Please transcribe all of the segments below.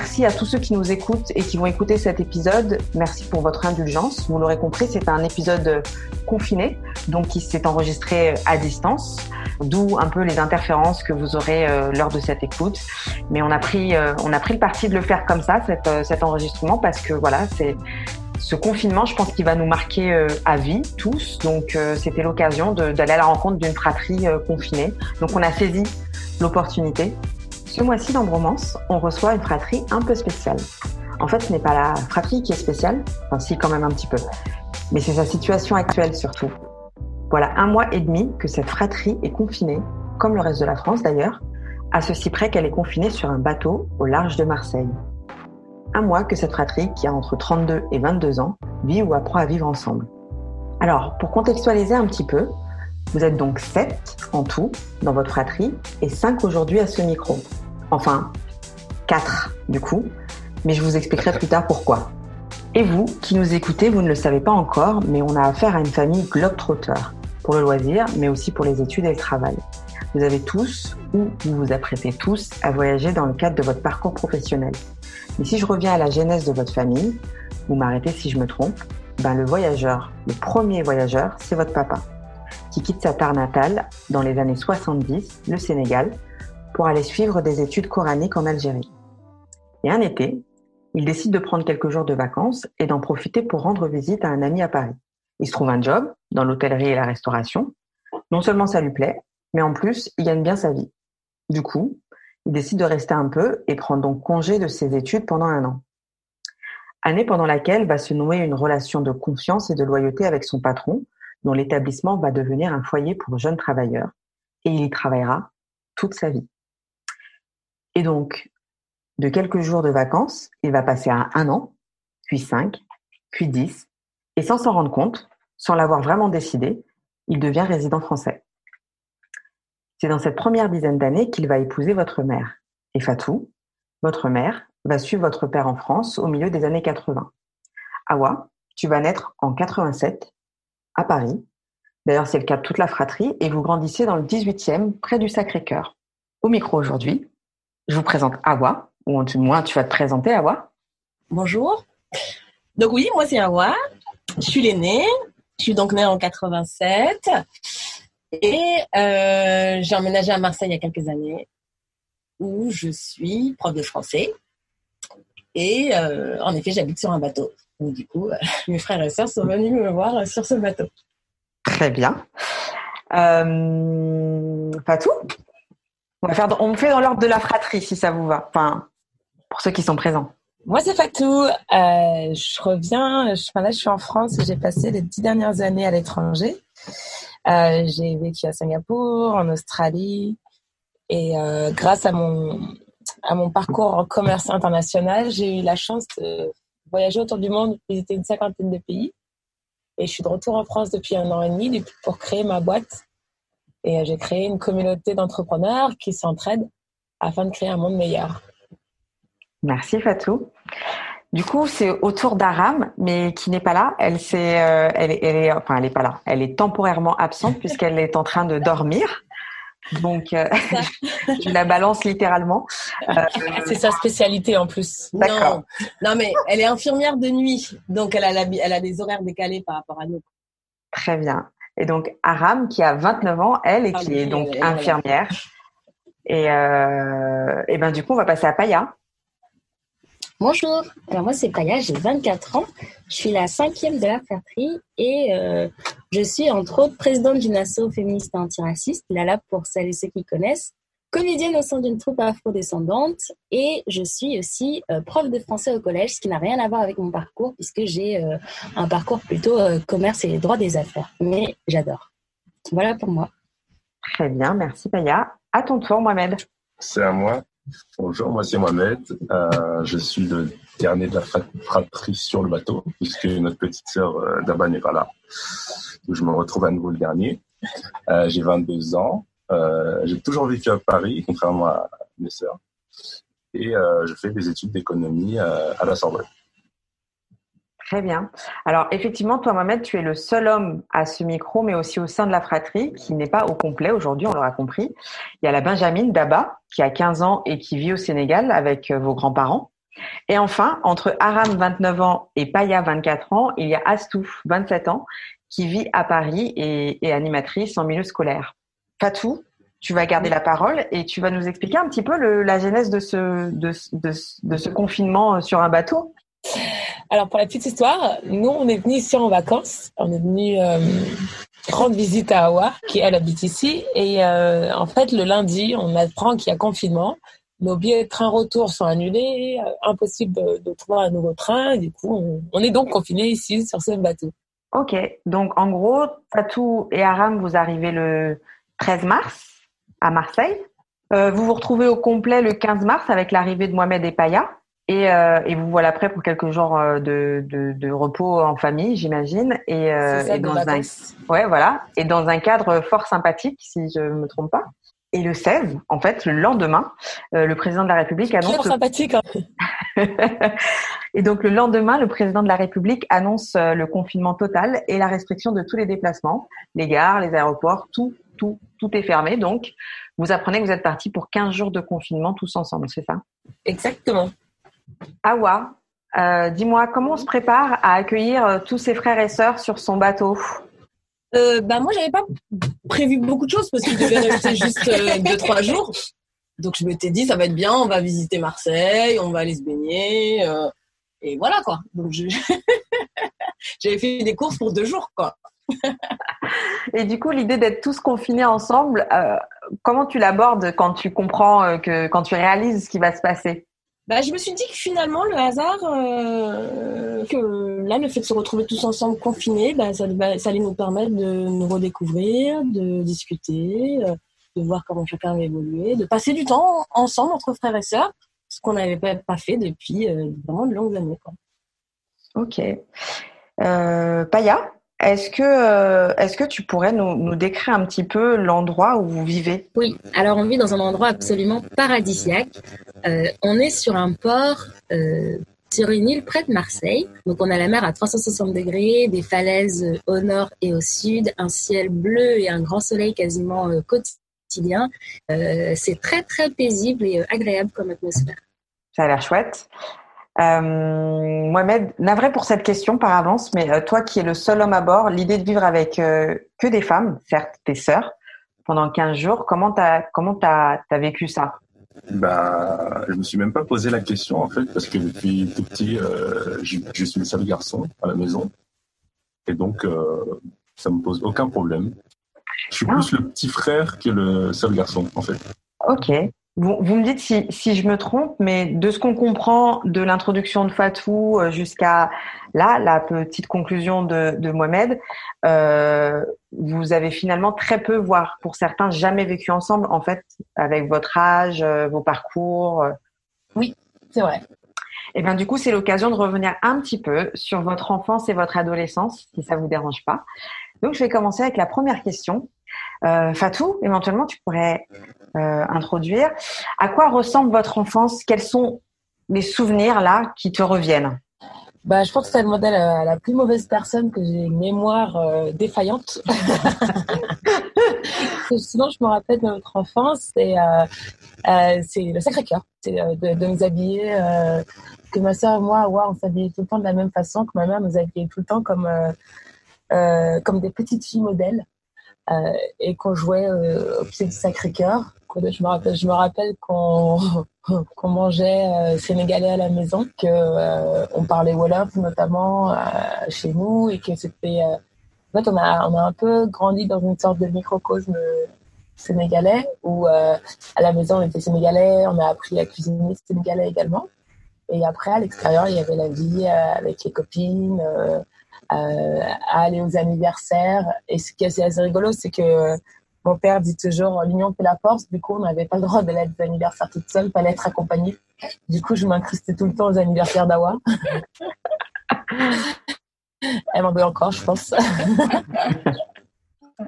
Merci à tous ceux qui nous écoutent et qui vont écouter cet épisode. Merci pour votre indulgence. Vous l'aurez compris, c'est un épisode confiné, donc qui s'est enregistré à distance, d'où un peu les interférences que vous aurez euh, lors de cette écoute. Mais on a pris, euh, on a pris le parti de le faire comme ça, cet, euh, cet enregistrement, parce que voilà, c'est ce confinement, je pense qu'il va nous marquer à vie tous. Donc c'était l'occasion d'aller à la rencontre d'une fratrie confinée. Donc on a saisi l'opportunité. Ce mois-ci dans Bromance, on reçoit une fratrie un peu spéciale. En fait, ce n'est pas la fratrie qui est spéciale, enfin si quand même un petit peu, mais c'est sa situation actuelle surtout. Voilà un mois et demi que cette fratrie est confinée, comme le reste de la France d'ailleurs, à ceci près qu'elle est confinée sur un bateau au large de Marseille. Un mois que cette fratrie, qui a entre 32 et 22 ans, vit ou apprend à vivre ensemble. Alors, pour contextualiser un petit peu, vous êtes donc 7 en tout dans votre fratrie et 5 aujourd'hui à ce micro. Enfin, 4 du coup, mais je vous expliquerai plus tard pourquoi. Et vous, qui nous écoutez, vous ne le savez pas encore, mais on a affaire à une famille globetrotter, pour le loisir, mais aussi pour les études et le travail. Vous avez tous, ou vous vous apprêtez tous, à voyager dans le cadre de votre parcours professionnel. Mais si je reviens à la genèse de votre famille, vous m'arrêtez si je me trompe, ben le voyageur, le premier voyageur, c'est votre papa, qui quitte sa terre natale dans les années 70, le Sénégal, pour aller suivre des études coraniques en Algérie. Et un été, il décide de prendre quelques jours de vacances et d'en profiter pour rendre visite à un ami à Paris. Il se trouve un job dans l'hôtellerie et la restauration. Non seulement ça lui plaît, mais en plus, il gagne bien sa vie. Du coup, il décide de rester un peu et prend donc congé de ses études pendant un an. Année pendant laquelle va se nouer une relation de confiance et de loyauté avec son patron, dont l'établissement va devenir un foyer pour jeunes travailleurs, et il y travaillera toute sa vie. Et donc, de quelques jours de vacances, il va passer à un an, puis cinq, puis dix, et sans s'en rendre compte, sans l'avoir vraiment décidé, il devient résident français. C'est dans cette première dizaine d'années qu'il va épouser votre mère. Et Fatou, votre mère, va suivre votre père en France au milieu des années 80. Awa, tu vas naître en 87 à Paris. D'ailleurs, c'est le cas de toute la fratrie et vous grandissez dans le 18e près du Sacré-Cœur. Au micro aujourd'hui, je vous présente Awa, ou du moins tu vas te présenter Awa. Bonjour. Donc oui, moi c'est Awa. Je suis l'aînée. Je suis donc née en 87. Et euh, j'ai emménagé à Marseille il y a quelques années où je suis prof de français. Et euh, en effet, j'habite sur un bateau. Donc du coup, euh, mes frères et sœurs sont venus me voir sur ce bateau. Très bien. Euh, Fatou on, va faire, on fait dans l'ordre de la fratrie si ça vous va. Enfin, pour ceux qui sont présents. Moi, c'est Fatou. Euh, je reviens. Je, enfin, là, je suis en France et j'ai passé les dix dernières années à l'étranger. Euh, j'ai vécu à Singapour, en Australie, et euh, grâce à mon à mon parcours en commerce international, j'ai eu la chance de voyager autour du monde, visiter une cinquantaine de pays. Et je suis de retour en France depuis un an et demi depuis- pour créer ma boîte. Et euh, j'ai créé une communauté d'entrepreneurs qui s'entraident afin de créer un monde meilleur. Merci Fatou. Du coup, c'est autour d'Aram, mais qui n'est pas là. Elle, euh, elle, est, elle est, enfin, elle est pas là. Elle est temporairement absente puisqu'elle est en train de dormir. Donc, euh, je la balance littéralement. Euh, C'est sa spécialité en plus. Non, non, mais elle est infirmière de nuit, donc elle a, la- elle a des horaires décalés par rapport à nous. Très bien. Et donc, Aram, qui a 29 ans, elle, et Ah qui est donc infirmière. Et, euh, et ben du coup, on va passer à Paya. Bonjour, alors moi c'est Paya, j'ai 24 ans, je suis la cinquième de la fratrie et euh, je suis entre autres présidente d'une asso féministe antiraciste, la Lab pour celles et ceux qui connaissent, comédienne au sein d'une troupe afro-descendante et je suis aussi euh, prof de français au collège, ce qui n'a rien à voir avec mon parcours puisque j'ai euh, un parcours plutôt euh, commerce et droit des affaires, mais j'adore. Voilà pour moi. Très bien, merci Paya. À ton tour, Mohamed. C'est à moi. Bonjour, moi c'est Mohamed. Euh, je suis le dernier de la fratrie sur le bateau, puisque notre petite sœur euh, Daba n'est pas là. Donc je me retrouve à nouveau le dernier. Euh, j'ai 22 ans. Euh, j'ai toujours vécu à Paris, contrairement à mes sœurs. Et euh, je fais des études d'économie à la Sorbonne. Très bien. Alors effectivement, toi Mohamed, tu es le seul homme à ce micro, mais aussi au sein de la fratrie, qui n'est pas au complet aujourd'hui, on l'aura compris. Il y a la Benjamine Daba, qui a 15 ans et qui vit au Sénégal avec euh, vos grands-parents. Et enfin, entre Aram, 29 ans, et Paya, 24 ans, il y a Astouf, 27 ans, qui vit à Paris et est animatrice en milieu scolaire. Fatou, tu vas garder la parole et tu vas nous expliquer un petit peu la genèse de ce confinement euh, sur un bateau. Alors pour la petite histoire, nous on est venus ici en vacances. On est venu euh, rendre visite à Awa, qui elle habite ici. Et euh, en fait le lundi, on apprend qu'il y a confinement. Nos billets de train retour sont annulés. Euh, impossible de, trouver un nouveau train. Du coup, on, est donc confinés ici sur ce bateau. Ok, donc en gros, Fatou et Aram, vous arrivez le 13 mars à Marseille. Euh, vous vous retrouvez au complet le 15 mars avec l'arrivée de Mohamed et Paya. Et, euh, et, vous voilà prêt pour quelques jours euh, de, de, de repos en famille, j'imagine. Et, euh, et dans un ouais voilà et dans un cadre fort sympathique, si je me trompe pas. Et le 16, en fait, le lendemain, euh, le président de la République annonce. Très sympathique. Hein. et donc le lendemain, le président de la République annonce euh, le confinement total et la restriction de tous les déplacements, les gares, les aéroports, tout, tout, tout est fermé. Donc, vous apprenez que vous êtes parti pour 15 jours de confinement tous ensemble, c'est ça? Exactement. Awa, euh, dis-moi, comment on se prépare à accueillir euh, tous ses frères et sœurs sur son bateau? Euh, bah moi, j'avais pas prévu beaucoup de choses parce qu'il devait rester juste euh, deux trois jours. Donc je m'étais dit, ça va être bien, on va visiter Marseille, on va aller se baigner, euh, et voilà quoi. Donc je... j'avais fait des courses pour deux jours quoi. et du coup, l'idée d'être tous confinés ensemble, comment tu l'abordes quand tu comprends que quand tu réalises ce qui va se passer? Bah, je me suis dit que finalement, le hasard, euh, que là, le fait de se retrouver tous ensemble confinés, bah, ça, bah, allait nous permettre de nous redécouvrir, de discuter, euh, de voir comment chacun va évoluer, de passer du temps ensemble entre frères et sœurs, ce qu'on n'avait pas, fait depuis euh, vraiment de longues années. Ok. Paya? Est-ce que, euh, est-ce que tu pourrais nous, nous, décrire un petit peu l'endroit où vous vivez? Oui, alors on vit dans un endroit absolument paradisiaque. Euh, on est sur un port, euh, sur une île près de Marseille. Donc on a la mer à 360 degrés, des falaises au nord et au sud, un ciel bleu et un grand soleil quasiment quotidien. Euh, c'est très très paisible et agréable comme atmosphère. Ça a l'air chouette. Euh, Mohamed, navré pour cette question par avance, mais euh, toi qui es le seul homme à bord, l'idée de vivre avec euh, que des femmes, certes tes sœurs, pendant 15 jours, comment t'as comment t'as as vécu ça? Bah, je me suis même pas posé la question en fait parce que depuis tout petit, euh, je, je, suis le seul garçon à la maison et donc ça me pose aucun problème. Je suis ah. plus le petit frère que le seul garçon en fait. Ok. Vous, vous, me dites si, si, je me trompe, mais de ce qu'on comprend de l'introduction de Fatou jusqu'à là, la petite conclusion de, de Mohamed, euh, vous avez finalement très peu, voire pour certains, jamais vécu ensemble, en fait, avec votre âge, euh, vos parcours. Oui, c'est vrai. Et bien du coup, c'est l'occasion de revenir un petit peu sur votre enfance et votre adolescence, si ça vous dérange pas. Donc, je vais commencer avec la première question. Euh, Fatou, éventuellement, tu pourrais euh, introduire. À quoi ressemble votre enfance? Quels sont les souvenirs là qui te reviennent? Bah, je pense que c'est le modèle à la plus mauvaise personne que j'ai une mémoire euh, défaillante. Sinon, je me rappelle de notre enfance, c'est euh, euh, c'est le Sacré-Cœur, c'est de, de, nous habiller, que ma soeur et moi, on s'habillait tout le temps de la même façon, que ma mère nous habillait tout le temps comme comme des petites filles modèles. Et qu'on jouait au pied du Sacré-Cœur. Je me rappelle, je me rappelle qu'on qu'on mangeait sénégalais à la maison, que on parlait wolof notamment chez nous et que c'était en fait on a on a un peu grandi dans une sorte de microcosme sénégalais où à la maison on était sénégalais, on a appris à cuisiner sénégalais également. Et après, à l'extérieur, il y avait la vie euh, avec les copines, euh, euh, à aller aux anniversaires. Et ce qui est assez, rigolo, c'est que mon père dit toujours l'union fait la force. Du coup, on n'avait pas le droit d'aller des anniversaires toute seule, fallait être accompagnée. Du coup, je m'incrustais tout le temps aux anniversaires d'Awa. Elle m'en veut encore, je pense.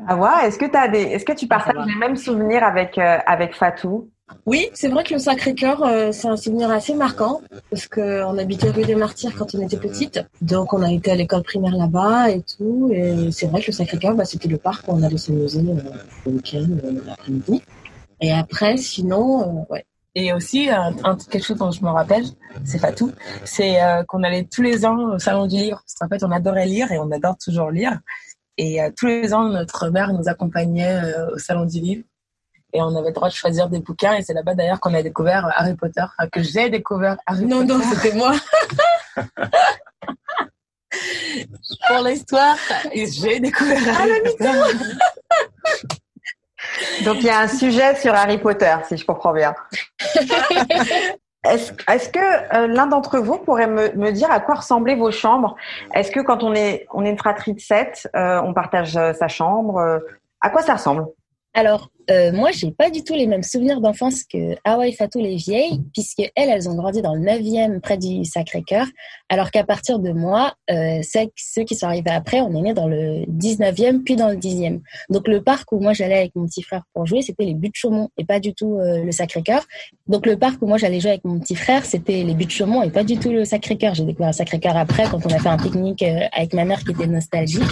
Awa, est-ce que, as des... est-ce que tu partages les mêmes souvenirs avec, avec Fatou? Oui, c'est vrai que le Sacré-Cœur, euh, c'est un souvenir assez marquant parce qu'on habitait rue des Martyrs quand on était petite. Donc on a été à l'école primaire là-bas et tout. Et c'est vrai que le Sacré-Cœur, bah, c'était le parc où on allait s'amuser euh, le week-end, euh, l'après-midi. Et après, sinon, ouais. Et aussi, un, quelque chose dont je me rappelle, c'est Fatou, c'est qu'on allait tous les ans au Salon du Livre. Parce qu'en fait, on adorait lire et on adore toujours lire. Et tous les ans, notre mère nous accompagnait au Salon du Livre et on avait le droit de choisir des bouquins et c'est là-bas d'ailleurs qu'on a découvert Harry Potter, que j'ai découvert Harry non, Potter. Non, non, c'était moi. Pour l'histoire, j'ai découvert ah, Harry Potter. Donc il y a un sujet sur Harry Potter, si je comprends bien. Est-ce est que euh, l'un d'entre vous pourrait me, me, dire à quoi ressemblaient vos chambres? Est-ce que quand on est, on est une fratrie de sept, euh, on partage euh, sa chambre? À quoi ça ressemble? Alors, euh, moi, j'ai pas du tout les mêmes souvenirs d'enfance que Hawaii Fatou les vieilles, puisque elles, elles ont grandi dans le 9e près du Sacré-Cœur, alors qu'à partir de moi, euh, ceux qui sont arrivés après, on est né dans le 19e puis dans le 10e. Donc le parc où moi j'allais avec mon petit frère pour jouer, c'était les buttes Chaumont et pas du tout euh, le Sacré-Cœur. Donc le parc où moi j'allais jouer avec mon petit frère, c'était les buttes Chaumont et pas du tout le Sacré-Cœur. J'ai découvert le Sacré-Cœur après quand on a fait un pique-nique euh, avec ma mère qui était nostalgique.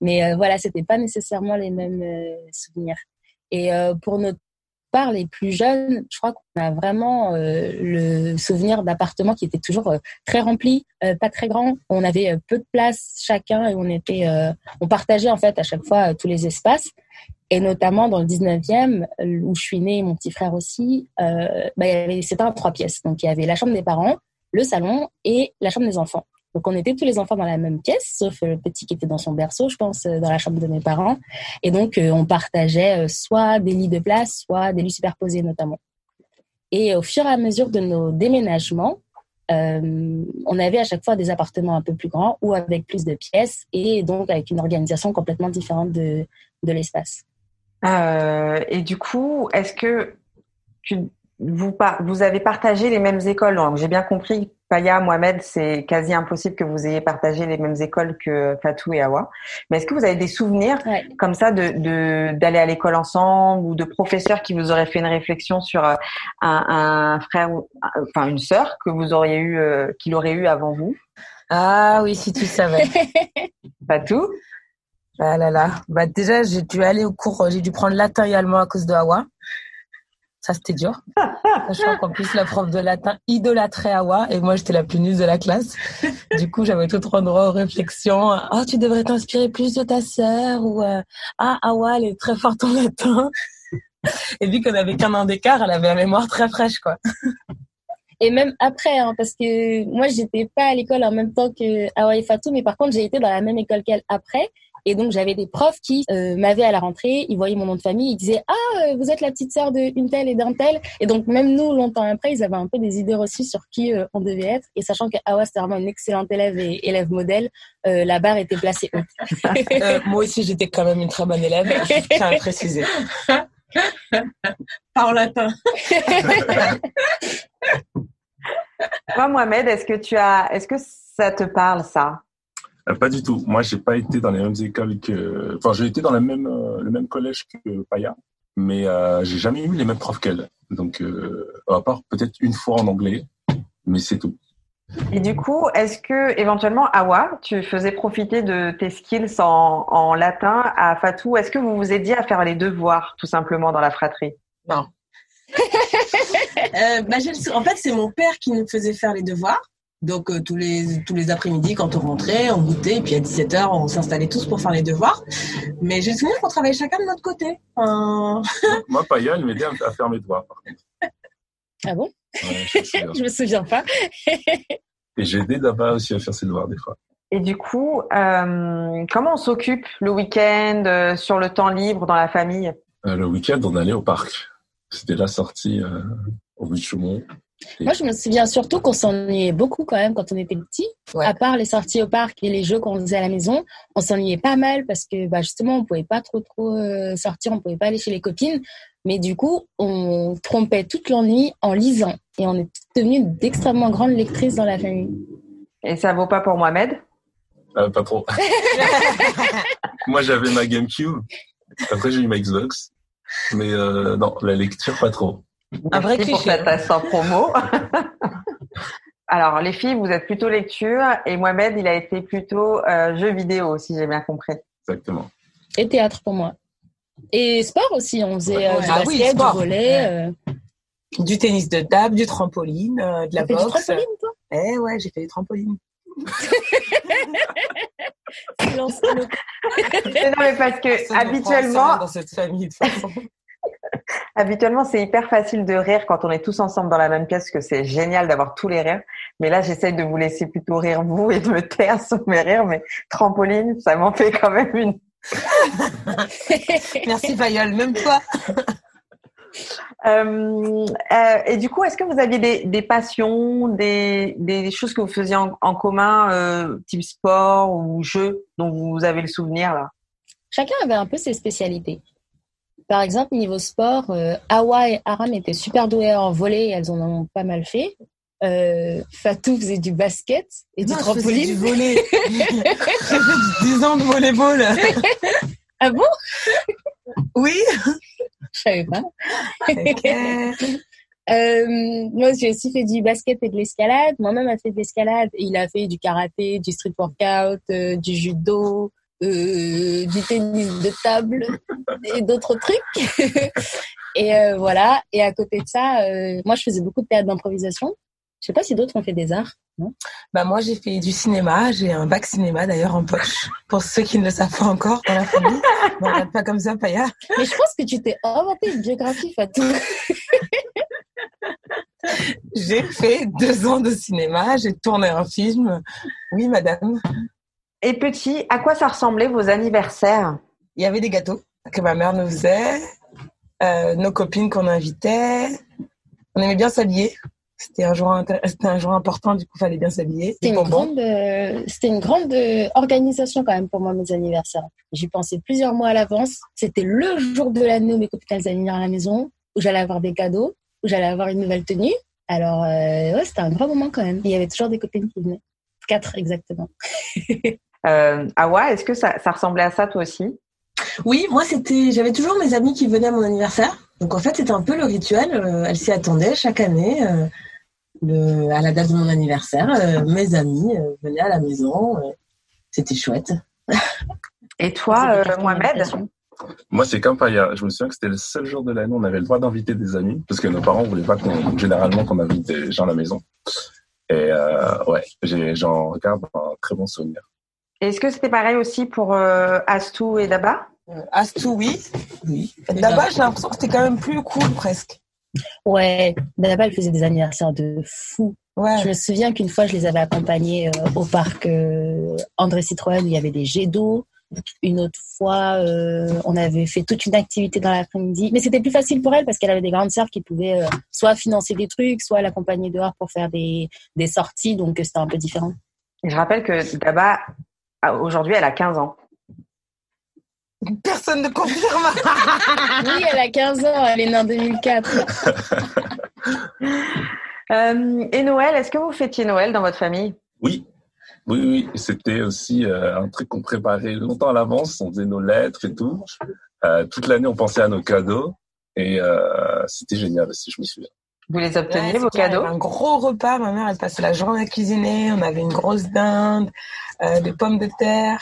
Mais euh, voilà, c'était pas nécessairement les mêmes souvenirs. Et euh, pour notre part, les plus jeunes, je crois qu'on a vraiment euh, le souvenir d'appartements qui étaient toujours euh, très remplis, pas très grands. On avait peu de place chacun et on était, on partageait en fait à chaque fois tous les espaces. Et notamment dans le 19e, où je suis née, mon petit frère aussi, bah, c'était un trois pièces. Donc il y avait la chambre des parents, le salon et la chambre des enfants. Donc, on était tous les enfants dans la même pièce, sauf le petit qui était dans son berceau, je pense, euh, dans la chambre de mes parents. Et donc, euh, on partageait euh, soit des lits de place, soit des lits superposés notamment. Et au fur et à mesure de nos déménagements, on avait à chaque fois des appartements un peu plus grands ou avec plus de pièces et donc avec une organisation complètement différente de, de l'espace. et du coup, est-ce que tu, vous, vous avez partagé les mêmes écoles J'ai bien compris Paya, Mohamed, c'est quasi impossible que vous ayez partagé les mêmes écoles que Fatou et Awa. Mais est-ce que vous avez des souvenirs comme ça de d'aller à l'école ensemble ou de professeurs qui vous auraient fait une réflexion sur euh, un, frère ou enfin une sœur que vous auriez eu euh, qu'il aurait eu avant vous? Ah oui, si tu savais. Fatou? Ah là là. Bah déjà, j'ai dû aller au cours, j'ai dû prendre latin et allemand à cause de Awa. Ça, c'était dur. Sachant qu'en plus, la prof de latin idolâtrait Awa et moi, j'étais la plus nulle de la classe. Du coup, j'avais tout trop droit aux réflexions. Oh, tu devrais t'inspirer plus de ta sœur ou euh, Ah, Awa, elle est très forte en latin. Et vu qu'on n'avait qu'un an d'écart, elle avait la mémoire très fraîche, quoi. Et même après, hein, parce que moi, j'étais pas à l'école en même temps que Awa et Fatou, mais par contre, j'ai été dans la même école qu'elle après. Et donc j'avais des profs qui euh, m'avaient à la rentrée, ils voyaient mon nom de famille, ils disaient ah euh, vous êtes la petite sœur de une telle et d'un tel. Et donc même nous longtemps après, ils avaient un peu des idées reçues sur qui euh, on devait être. Et sachant que Awa c'était vraiment une excellente élève et élève modèle, la barre était placée haute. moi aussi j'étais quand même une très bonne élève, je tiens à préciser. Par latin. Toi, Mohamed, est-ce que tu as, est-ce que ça te parle ça? Pas du tout. Moi, j'ai pas été dans les mêmes écoles que. Enfin, j'ai été dans la même, euh, le même collège que Paya, mais euh, j'ai jamais eu les mêmes profs qu'elle. Donc, euh, à part peut-être une fois en anglais, mais c'est tout. Et du coup, est-ce que éventuellement, Awa, tu faisais profiter de tes skills en, en latin à Fatou? Est-ce que vous vous aidiez à faire les devoirs, tout simplement, dans la fratrie? Non. euh, bah, en fait, c'est mon père qui nous faisait faire les devoirs. Donc euh, tous les tous les après-midi quand on rentrait, on goûtait et puis à 17h on s'installait tous pour faire les devoirs. Mais j'ai le souvenir qu'on travaillait chacun de notre côté. Enfin, Moi, Paya, elle m'aidait à faire mes devoirs, par contre. Ah bon? Ouais, je me souviens. Je me souviens pas. Et j'ai aidé Daba aussi à faire ses devoirs, des fois. Et du coup, euh, comment on s'occupe le week-end, euh, sur le temps libre, dans la famille? Euh, le week-end, on allait au parc. C'était la sortie euh, au bout de Chaumont. Moi, je me souviens surtout qu'on s'ennuyait beaucoup quand même quand on était petit. Ouais. À part les sorties au parc et les jeux qu'on faisait à la maison, on s'ennuyait pas mal parce que bah, justement, on pouvait pas trop trop euh, sortir, on pouvait pas aller chez les copines. Mais du coup, on trompait toute l'ennui en lisant. Et on est devenues d'extrêmement grandes lectrices dans la famille. Et ça vaut pas pour Mohamed? Euh, pas trop. Moi, j'avais ma GameCube. Après, j'ai eu ma Xbox. Mais euh, non, la lecture, pas trop. Un vrai Merci pour cliché. cette instant promo. Alors, les filles, vous êtes plutôt lecture et Mohamed, il a été plutôt euh, jeu vidéo, si j'ai bien compris. Exactement. Et théâtre pour moi. Et sport aussi, on faisait euh, Ouais. du Ah basket, oui, sport. du volley. euh. du tennis de table, du trampoline, euh, de la T'as fait du boxe. trampoline, toi? Eh ouais, j'ai fait des trampolines. Silence non, mais parce que habituellement, dans cette famille de toute façon. habituellement, c'est hyper facile de rire quand on est tous ensemble dans la même pièce, que c'est génial d'avoir tous les rires. Mais là, j'essaye de vous laisser plutôt rire vous et de me taire sur mes rires. Mais trampoline, ça m'en fait quand même une. Merci Fayol, même toi. Euh, euh, et du coup, est-ce que vous aviez des, des passions, des, des choses que vous faisiez en, en commun, euh, type sport ou jeu, dont vous avez le souvenir là? Chacun avait un peu ses spécialités. Par exemple, niveau sport, euh, Awa et Aram étaient super douées en volley et elles en ont pas mal fait. Euh, Fatou faisait du basket et du Non, trampoline. du volley. J'ai fait 10 ans de volleyball. Ah bon? Oui. Je savais pas. Euh, moi, j'ai aussi fait du basket et de l'escalade. Moi-même, a fait de l'escalade. Il a fait du karaté, du street workout, euh, du judo, euh, du tennis de table et d'autres trucs. et euh, voilà. Et à côté de ça, euh, moi, je faisais beaucoup de théâtre d'improvisation. Je sais pas si d'autres ont fait des arts. Non? Bah moi j'ai fait du cinéma, j'ai un bac cinéma d'ailleurs en poche. Pour ceux qui ne le savent pas encore dans la famille, ne regarde pas comme ça, Paya. Mais je pense que tu t'es inventé une biographie, Fatou. J'ai fait deux ans de cinéma, j'ai tourné un film. Oui, madame. Et petit, à quoi ça ressemblait vos anniversaires? Il y avait des gâteaux que ma mère nous faisait, euh, nos copines qu'on invitait. On aimait bien s'habiller. C'était un jour, un jour important, du coup, fallait bien s'habiller. C'était Des une grande, euh, c'était une grande euh, organisation quand même pour moi mes anniversaires. J'y pensais plusieurs mois à l'avance. C'était le jour de l'année où mes copines allaient venir à la maison, où j'allais avoir des cadeaux, où j'allais avoir une nouvelle tenue. Alors euh, ouais, c'était un grand moment quand même. Il y avait toujours des copines qui venaient. Quatre exactement. euh, Awa, est-ce que ça, ça ressemblait à ça toi aussi? Oui, moi c'était, j'avais toujours mes amis qui venaient à mon anniversaire. Donc en fait c'était un peu le rituel. euh, elle s'y attendait chaque année. euh, le, à la date de mon anniversaire, euh, mes amis euh, venaient à la maison. euh, c'était chouette. Et toi, euh, Mohamed? Moi, c'est comme Paya. Je me souviens que c'était le seul jour de l'année où on avait le droit d'inviter des amis, parce que nos parents voulaient pas qu'on, généralement, qu'on invite des gens à la maison. Et euh, ouais, j'en regarde un très bon souvenir. Est-ce que c'était pareil aussi pour euh, Astou et Daba? Euh, Astou, oui. Oui. Là-bas, j'ai l'impression que c'était quand même plus cool, presque. Ouais, d'abord elle faisait des anniversaires de fou. Ouais. Je me souviens qu'une fois je les avais accompagnés euh, au parc euh, André Citroën où il y avait des jets d'eau. Une autre fois, euh, on avait fait toute une activité dans l'après-midi. Mais c'était plus facile pour elle parce qu'elle avait des grandes sœurs qui pouvaient euh, soit financer des trucs, soit l'accompagner dehors pour faire des, des sorties. Donc, c'était un peu différent. Et Je rappelle que Daba, aujourd'hui, elle a 15 ans. Personne ne confirme. Oui, elle a 15 ans. Elle est née en 2004. Euh, et Noël, est-ce que vous fêtiez Noël dans votre famille? Oui, oui, oui. C'était aussi euh, un truc qu'on préparait longtemps à l'avance. On faisait nos lettres et tout. Euh, toute l'année, on pensait à nos cadeaux. Et euh, c'était génial aussi, je me souviens. Vous les obteniez, Ouais, vos clair, cadeaux avait Un gros repas. Ma mère, elle passait la journée à cuisiner. On avait une grosse dinde, euh, des pommes de terre.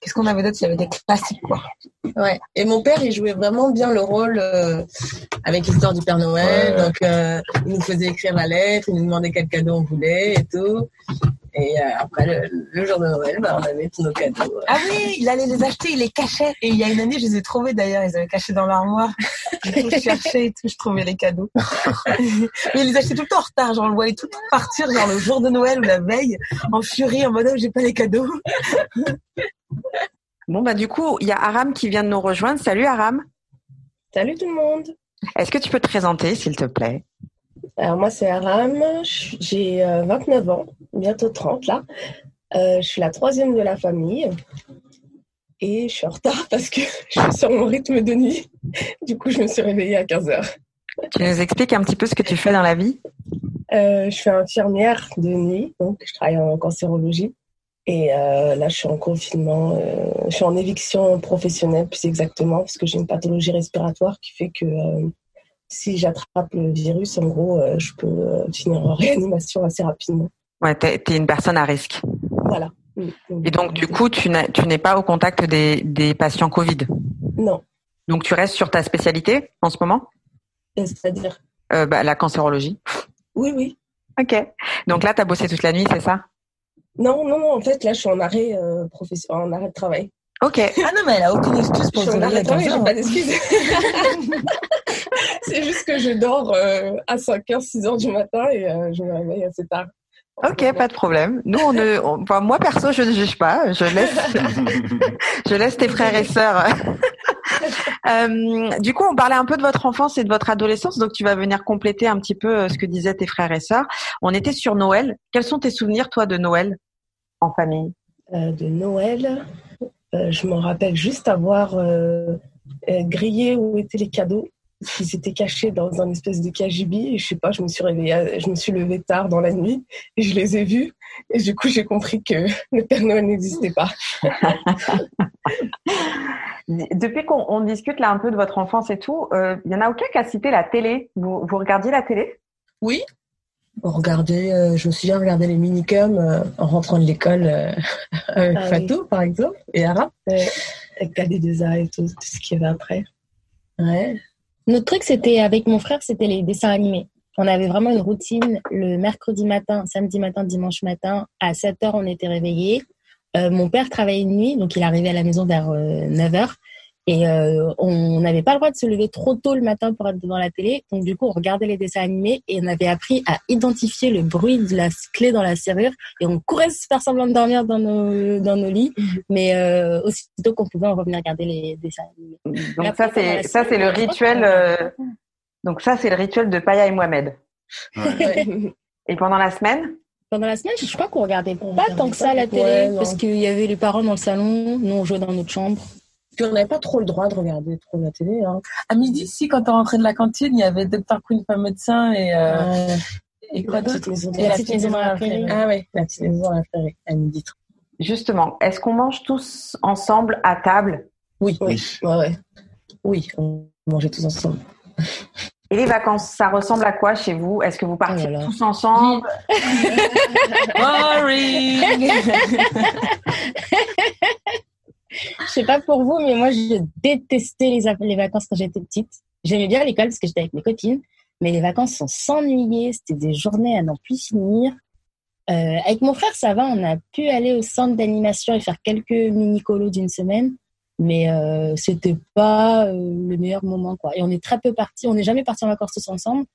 Qu'est-ce qu'on avait d'autre? Il y avait des classiques, quoi. Ouais. Et mon père, il jouait vraiment bien le rôle euh, avec l'histoire du Père Noël. Ouais. Donc, euh, il nous faisait écrire la lettre, il nous demandait quel cadeau on voulait et tout. Et euh, après, le, le jour de Noël, bah, on avait tous nos cadeaux. Ah oui, il allait les acheter, il les cachait. Et il y a une année, je les ai trouvés d'ailleurs, ils avaient cachés dans l'armoire. Je cherchais et tout, je trouvais les cadeaux. Mais il les achetait tout le temps en retard, genre on le voyait tout le temps partir, genre le jour de Noël ou la veille, en furie, en mode oh, j'ai pas les cadeaux. Bon, bah, du coup, il y a Aram qui vient de nous rejoindre. Salut, Aram. Salut tout le monde Est-ce que tu peux te présenter, s'il te plaît? Alors moi c'est Aram, j'ai euh, 29 ans, bientôt 30 là. Euh, je suis la troisième de la famille et je suis en retard parce que je suis sur mon rythme de nuit. Du coup je me suis réveillée à 15 heures. Tu nous expliques un petit peu ce que tu fais dans la vie? Euh, je suis infirmière de nuit, donc je travaille en cancérologie. Et euh, là, je suis en confinement, euh, je suis en éviction professionnelle, plus exactement, parce que j'ai une pathologie respiratoire qui fait que euh, si j'attrape le virus, en gros, euh, je peux euh, finir en réanimation assez rapidement. Ouais, t'es, t'es une personne à risque. Voilà. Et donc, du coup, tu tu n'es pas au contact des, des patients Covid? Non, Donc, tu restes sur ta spécialité en ce moment? Euh, c'est-à-dire, Euh, bah, la cancérologie. oui, oui. Ok. Donc là, tu as bossé toute la nuit, c'est ça? Non, non, en fait, là, je suis en arrêt, euh, en arrêt de travail. Ok. Ah non, mais elle a aucune excuse pour suis se en arrêt réveiller de à travail, 15 j'ai heures. pas d'excuses. C'est juste que je dors euh, à 5h, 6h du matin et euh, je me réveille assez tard. Ok, pas de problème. Nous, on ne, on- enfin, moi perso, je ne juge pas. Je laisse, je laisse tes frères et sœurs. Euh, du coup, on parlait un peu de votre enfance et de votre adolescence, donc tu vas venir compléter un petit peu ce que disaient tes frères et sœurs. On était sur Noël. Quels sont tes souvenirs, toi, de Noël en famille? Euh, de Noël, euh, je m'en rappelle juste avoir euh, euh, grillé où étaient les cadeaux. Ils étaient cachés dans un espèce de cagibi. Et je sais pas, je me suis réveillée, à- je me suis levée tard dans la nuit et je les ai vus. Et du coup, j'ai compris que le Père Noël n'existait pas. Depuis qu'on on discute là un peu de votre enfance et tout, il y en a aucun qui a cité la télé. Vous, vous regardiez la télé? Oui. On regardait, euh, je me souviens regarder les minicums euh, en rentrant de l'école euh, avec Ah Fatou, par exemple, et Ara, avec Kali Deza et tout, tout ce qu'il y avait après. Ouais. Notre truc, c'était avec mon frère, c'était les dessins animés. On avait vraiment une routine le mercredi matin, samedi matin, dimanche matin. À 7 heures, on était réveillés. Euh, mon père travaillait une nuit, donc il arrivait à la maison vers 9 heures. Et euh, on n'avait pas le droit de se lever trop tôt le matin pour être devant la télé. Donc du coup, on regardait les dessins animés et on avait appris à identifier le bruit de la clé dans la serrure. Et on courait se faire semblant de dormir dans nos, dans nos lits. Mais euh, aussitôt qu'on pouvait, on revenait regarder les dessins animés. Donc après, ça pendant c'est la ça c'est le semaine, rituel. euh, Donc ça c'est le rituel de Paya et Mohamed. Ouais. Et pendant la semaine? Pendant la semaine, je crois qu'on regardait On pas regardait tant que ça pas la télé, ouais, parce qu'il y avait les parents dans le salon, nous on jouait dans notre chambre. Puis on n'avait pas trop le droit de regarder trop la télé. Hein. À midi, si, quand on rentrait de la cantine, il y avait Dr. Queen, femme médecin et, euh, et quoi d'autre Et la petite maison à la prairie. Ah ouais, la petite maison à la prairie, à midi. Justement, est-ce qu'on mange tous ensemble à table? Oui, oui, Oui. ouais, ouais. Oui, on mangeait tous ensemble. Et les vacances, ça ressemble à quoi chez vous? Est-ce que vous partiez Oh là là. tous ensemble? Boring Je sais pas pour vous, mais moi je détestais les, vacances quand j'étais petite. J'aimais bien l'école parce que j'étais avec mes copines, mais les vacances on s'ennuyait, c'était des journées à n'en plus finir. Euh, avec mon frère, ça va, on a pu aller au centre d'animation et faire quelques mini-colos d'une semaine, mais euh, c'était pas euh, le meilleur moment quoi. Et on est très peu partis, on n'est jamais partis en vacances tous ensemble.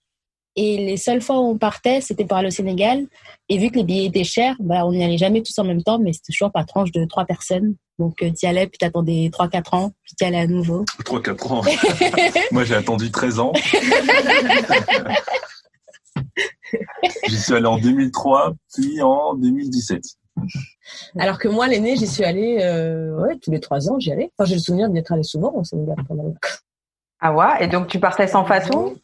Et les seules fois où on partait, c'était pour aller au Sénégal. Et vu que les billets étaient chers, bah, on n'y allait jamais tous en même temps, mais c'était toujours par tranche de trois personnes. Donc, euh, t'y allais, puis t'attendais 3-4 ans, puis t'y allais à nouveau. 3-4 ans. Moi, j'ai attendu 13 ans. J'y suis allé en 2003, puis en 2017. Alors que moi, l'aîné, j'y suis allée euh, ouais, tous les trois ans, j'y allais. Enfin, j'ai le souvenir d'y être allée souvent au Sénégal. Ah ouais? Et donc tu partais sans façon?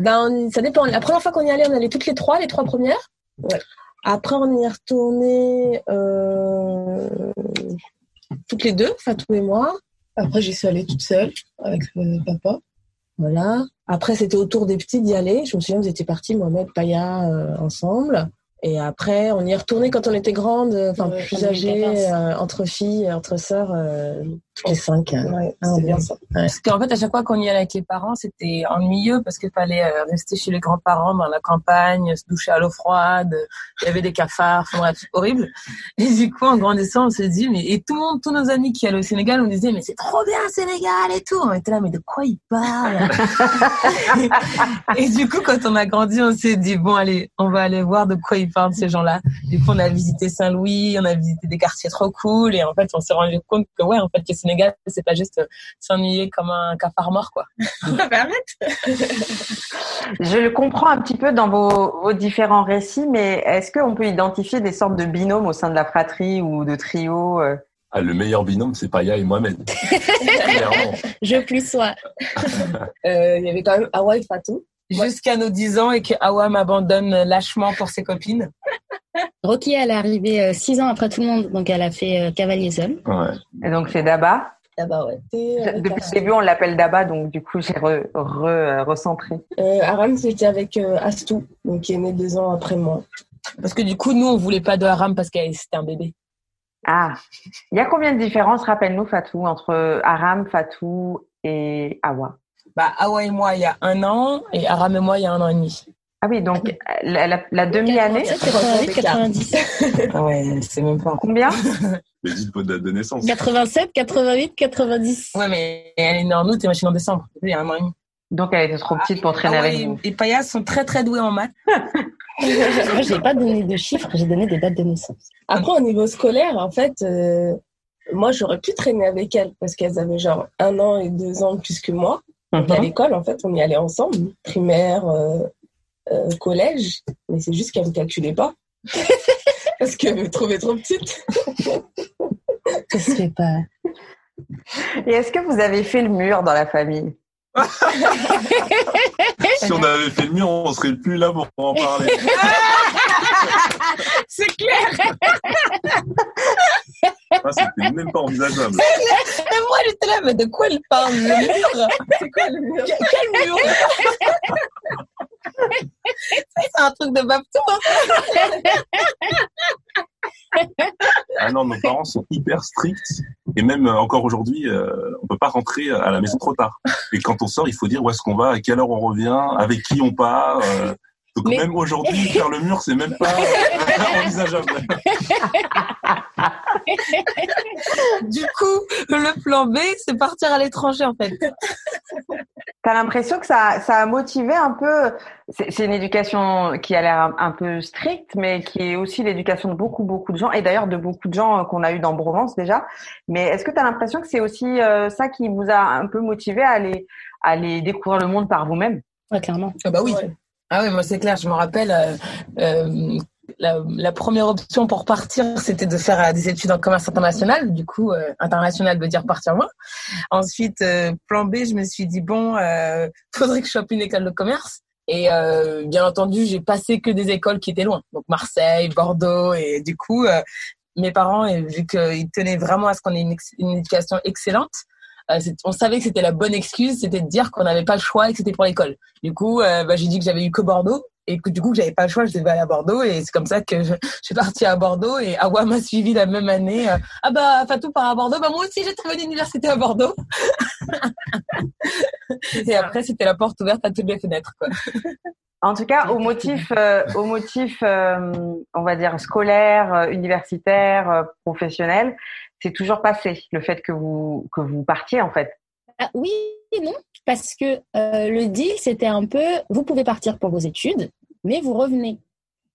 Ben, ça dépend. La première fois qu'on y allait, on allait toutes les trois, les trois premières. Ouais. Après, on y est retourné euh, toutes les deux, Fatou et moi. Après, j'y suis allée toute seule avec euh, papa. Voilà. Après, c'était au tour des petits d'y aller. Je me souviens, vous étiez partis, Mohamed, Paya, euh, ensemble. Et après, on y est retourné quand on était grande, enfin Ouais, plus 2014. euh, entre filles, entre sœurs, euh, les cinq. hein. Ouais, c'est bien. Parce qu'en fait, à chaque fois qu'on y allait avec les parents, c'était ennuyeux parce qu'il fallait euh, rester chez les grands-parents dans la campagne, se doucher à l'eau froide. Il y avait des cafards, enfin bref, horrible. Et du coup, en grandissant, on se dit, mais et tout le monde, tous nos amis qui allaient au Sénégal, on disait, mais c'est trop bien le Sénégal et tout. On était là, mais de quoi ils parlent? Et du coup, quand on a grandi, on s'est dit, bon, allez, on va aller voir de quoi ils parlent ces gens-là. Du coup, on a visité Saint-Louis, on a visité des quartiers trop cool, et en fait, on s'est rendu compte que ouais, en fait, le Sénégal, c'est pas juste s'ennuyer comme un cafard mort, quoi. Je le comprends un petit peu dans vos, vos différents récits, mais est-ce qu'on peut identifier des sortes de binômes au sein de la fratrie ou de trio euh? Ah, le meilleur binôme, c'est Paya et Mohamed. Je plus sois. Euh, Il y avait quand même Hawa et Fatou. Jusqu'à nos 10 ans et que Awa m'abandonne lâchement pour ses copines. Rocky, elle est arrivée euh, six ans après tout le monde, donc elle a fait euh, cavalier seul. Ouais. Et donc c'est Daba? Ah bah ouais. Euh, Depuis le début, on l'appelle Daba, donc du coup, j'ai re, re- euh, recentré. euh, Aram, c'était avec euh, Astou, donc qui est né deux ans après moi. Parce que du coup, nous, on voulait pas de haram parce que c'était un bébé. Ah, il y a combien de différences, rappelle-nous, Fatou, entre Aram, Fatou et Awa Bah, Awa et moi, il y a un an, et Aram et moi, il y a un an et demi. Ah oui, donc la, la- la demi-année, 87, 88, 97. Ah ouais, c'est même pas. combien? Mais dites votre date de naissance. 87, 88, 90. Ouais, mais elle est née en août et moi, je suis en décembre. Il y a un an et demi. Donc elle était trop petite pour traîner Ah ouais, avec et, et Payas sont très, très doués en maths. Moi, j'ai pas donné de chiffres, j'ai donné des dates de naissance. Après, au niveau scolaire, en fait, euh, moi, j'aurais pu traîner avec elles parce qu'elles avaient genre un an et deux ans plus que moi. Donc, à l'école, en fait, on y allait ensemble, primaire, euh, euh, collège, mais c'est juste qu'elles me calculaient pas. parce qu'elles me trouvaient trop petite. Ça se fait pas. Et est-ce que vous avez fait le mur dans la famille? Si on avait fait le mur, on serait plus là pour en parler. C'est clair. Ah, C'était même pas envisageable. Et moi, j'étais là, mais de quoi elle parle Le mur? C'est quoi le mur? Quel mur? C'est un truc de Baptou. Hein Ah non, nos parents sont hyper stricts. Et même euh, encore aujourd'hui, euh, on peut pas rentrer à la maison trop tard. Et quand on sort, il faut dire où est-ce qu'on va, à quelle heure on revient, avec qui on part. euh. Donc Mais- même aujourd'hui, faire le mur, c'est même pas envisageable. Du coup, le plan B, c'est partir à l'étranger, en fait. T'as l'impression que ça, ça a motivé un peu. C'est une éducation qui a l'air un, un peu stricte, mais qui est aussi l'éducation de beaucoup, beaucoup de gens, et d'ailleurs de beaucoup de gens euh, qu'on a eu dans Provence déjà. Mais est-ce que tu as l'impression que c'est aussi euh, ça qui vous a un peu motivé à aller, à aller découvrir le monde par vous-même? Ouais, clairement. Ah bah oui. Ouais. Ah oui, moi c'est clair, je me rappelle, euh, euh, la, première option pour partir, c'était de faire euh, des études en commerce international. Du coup, euh, international veut dire partir loin. Ensuite, euh, plan B, je me suis dit, bon, faudrait que je chope une école de commerce. Et bien entendu, j'ai passé que des écoles qui étaient loin. Donc Marseille, Bordeaux. Et du coup, mes parents, vu qu'ils tenaient vraiment à ce qu'on ait une, une éducation excellente, on savait que c'était la bonne excuse, c'était de dire qu'on n'avait pas le choix et que c'était pour l'école. Du coup, euh, bah, j'ai dit que j'avais eu que Bordeaux et que du coup, j'avais pas le choix, je devais aller à Bordeaux et c'est comme ça que je, je suis partie à Bordeaux et Awa m'a suivi la même année. euh, ah bah Fatou part à Bordeaux, bah moi aussi j'ai trouvé l'université à Bordeaux. et après, c'était la porte ouverte à toutes les fenêtres. Quoi. En tout cas, au motif, euh, au motif, euh, on va dire scolaire, euh, universitaire, euh, professionnel, c'est toujours passé le fait que vous que vous partiez en fait. Ah, oui et non, parce que euh, le deal, c'était un peu, vous pouvez partir pour vos études, mais vous revenez.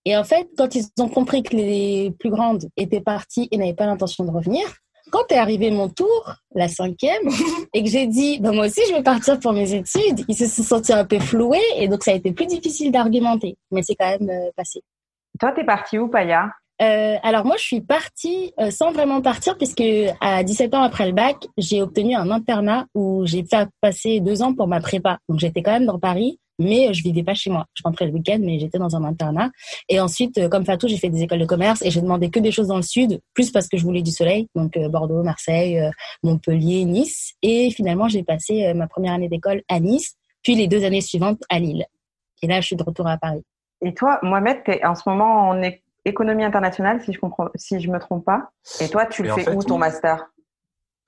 Et en fait, quand ils ont compris que les plus grandes étaient parties et n'avaient pas l'intention de revenir, quand est arrivé mon tour, la cinquième, et que j'ai dit, bah, moi aussi, je vais partir pour mes études, ils se sont sentis un peu floués, et donc ça a été plus difficile d'argumenter. Mais c'est quand même euh, passé. Toi, t'es parti où, Paya? Euh, alors moi, je suis partie euh, sans vraiment partir puisque à 17 ans après le bac, j'ai obtenu un internat où j'ai passer deux ans pour ma prépa. Donc j'étais quand même dans Paris, mais euh, je vivais pas chez moi. Je rentrais le week-end, mais j'étais dans un internat. Et ensuite, euh, comme Fatou, j'ai fait des écoles de commerce et j'ai demandé que des choses dans le sud, plus parce que je voulais du soleil, donc euh, Bordeaux, Marseille, euh, Montpellier, Nice. Et finalement, j'ai passé ma première année d'école à Nice, puis les deux années suivantes à Lille. Et là, je suis de retour à Paris. Et toi, Mohamed, en ce moment en é- économie internationale, si je comprends, si je me trompe pas. Et toi, tu le fais fait, où ton oui. master?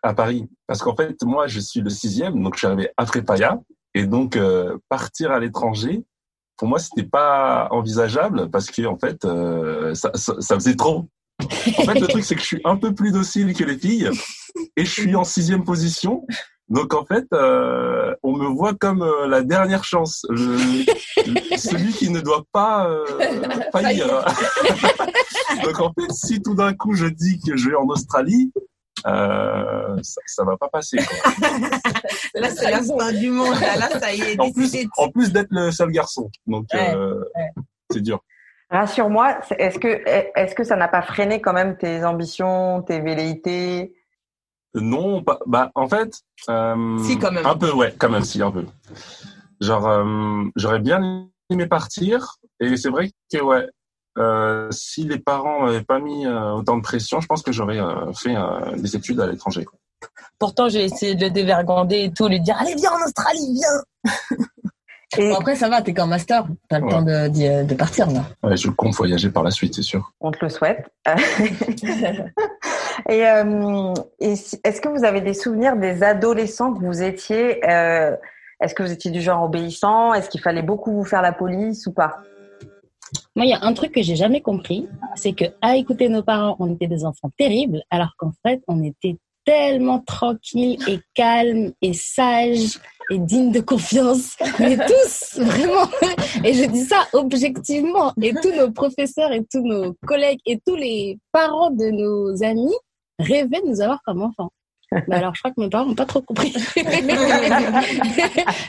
À Paris. Parce qu'en fait, moi, je suis le sixième, donc je suis arrivé après Paya. Et donc, euh, partir à l'étranger, pour moi, c'était pas envisageable parce que en fait, euh, ça, ça, ça faisait trop. En fait, le truc, c'est que je suis un peu plus docile que les filles et je suis en sixième position. Donc, en fait, euh, on me voit comme euh, la dernière chance, le- le- celui qui ne doit pas euh, faillir. Donc, en fait, si tout d'un coup je dis que je vais en Australie, euh, ça, ça va pas passer. Quoi. Là, c'est la fin du monde. Là, là, ça y est, En plus, en plus d'être le seul garçon, donc Ouais, euh, ouais. c'est dur. Rassure-moi, est-ce que est-ce que ça n'a pas freiné quand même tes ambitions, tes velléités? Non, pas, bah en fait, euh, Si, quand même. un peu, ouais, quand même, si un peu. Genre, euh, j'aurais bien aimé partir, et c'est vrai que ouais, euh, si les parents m'avaient pas mis euh, autant de pression, je pense que j'aurais euh, fait euh, des études à l'étranger. Pourtant, j'ai essayé de le dévergonder et tout, lui dire allez viens en Australie, viens. Et Bon, après, ça va, t'es qu'en master. T'as le Ouais. temps de, de partir, là. Ouais, je compte voyager par la suite, c'est sûr. on te le souhaite. et euh, est-ce que vous avez des souvenirs des adolescents que vous étiez euh, Est-ce que vous étiez du genre obéissant? Est-ce qu'il fallait beaucoup vous faire la police ou pas? Moi, il y a un truc que j'ai jamais compris, c'est que à écouter nos parents, on était des enfants terribles, alors qu'en fait, on était tellement tranquilles et calmes et sages et dignes de confiance, mais tous vraiment. Et je dis ça objectivement. Et tous nos professeurs et tous nos collègues et tous les parents de nos amis rêvaient de nous avoir comme enfants. Mais alors, je crois que mes parents n'ont pas trop compris.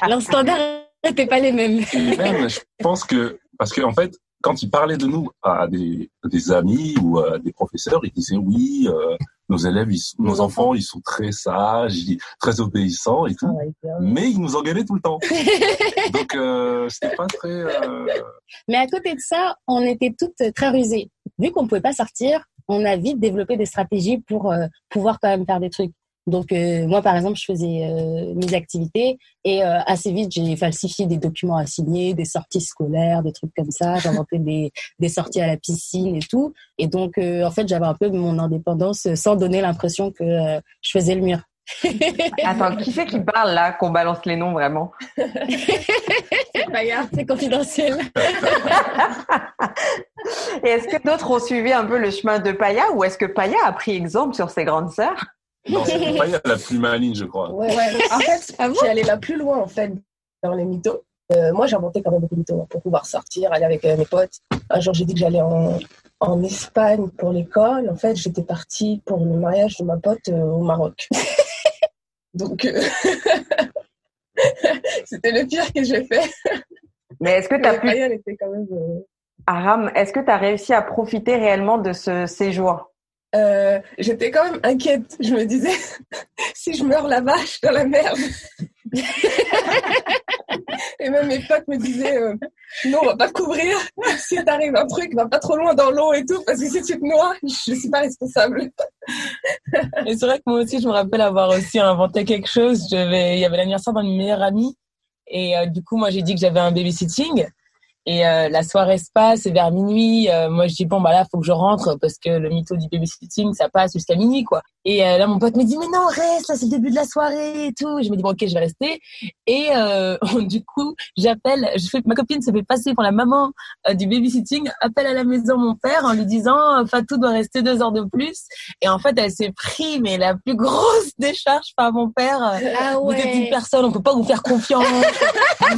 Leurs standards n'étaient pas les mêmes. Même, je pense que, parce qu'en en fait, quand ils parlaient de nous à des, des amis ou à des professeurs, ils disaient oui, euh, nos élèves, ils nos, Nos enfants, ils sont très sages, très obéissants et tout. Mais ils nous engueulaient tout le temps. Donc, euh, c'était pas très. euh, Mais à côté de ça, on était toutes très rusées. Vu qu'on pouvait pas sortir, on a vite développé des stratégies pour euh, pouvoir quand même faire des trucs. Donc euh, moi, par exemple, je faisais euh, mes activités et euh, assez vite, j'ai falsifié des documents à signer, des sorties scolaires, des trucs comme ça. J'inventais des, des sorties à la piscine et tout. Et donc, euh, en fait, j'avais un peu mon indépendance euh, sans donner l'impression que euh, je faisais le mur. Attends, qui c'est qui parle là Qu'on balance les noms vraiment? Grave, c'est confidentiel. Et est-ce que d'autres ont suivi un peu le chemin de Paya ou est-ce que Paya a pris exemple sur ses grandes sœurs? Non, pas la plus maligne, je crois. Ouais, ouais. En fait, Ah bon? j'ai allé la plus loin, en fait, dans les mythos. Euh, moi, j'ai inventé quand même beaucoup de mythos hein, pour pouvoir sortir, aller avec euh, mes potes. Un jour, j'ai dit que j'allais en, en Espagne pour l'école. En fait, j'étais partie pour le mariage de ma pote euh, au Maroc. Donc, euh, c'était le pire que j'ai fait. Mais est-ce que tu as pu, était quand même... euh, Aram, est-ce que tu as réussi à profiter réellement de ce séjour? Euh, j'étais quand même inquiète. Je me disais, si je meurs là-bas, je suis dans la merde. Et même mes potes me disaient, euh, non, on va pas te couvrir. Si t'arrive un truc, va pas trop loin dans l'eau et tout, parce que si tu te noies, je suis pas responsable. Et c'est vrai que moi aussi, je me rappelle avoir aussi inventé quelque chose. Il y avait l'anniversaire d'un de mes meilleurs amis. Et euh, du coup, moi, j'ai dit que j'avais un babysitting. Et euh, la soirée se passe, vers minuit, moi je dis bon bah là faut que je rentre parce que le mytho du babysitting ça passe jusqu'à minuit quoi. Et euh, là mon pote me dit mais non reste là c'est le début de la soirée et tout. Je me dis bon ok je vais rester. Et euh, du coup j'appelle, je fais ma copine se fait passer pour la maman euh, du babysitting, appelle à la maison mon père en lui disant euh, Fatou doit rester deux heures de plus. Et en fait elle s'est pris mais la plus grosse décharge par mon père. euh, Ah vous êtes une personne, on peut pas vous faire confiance.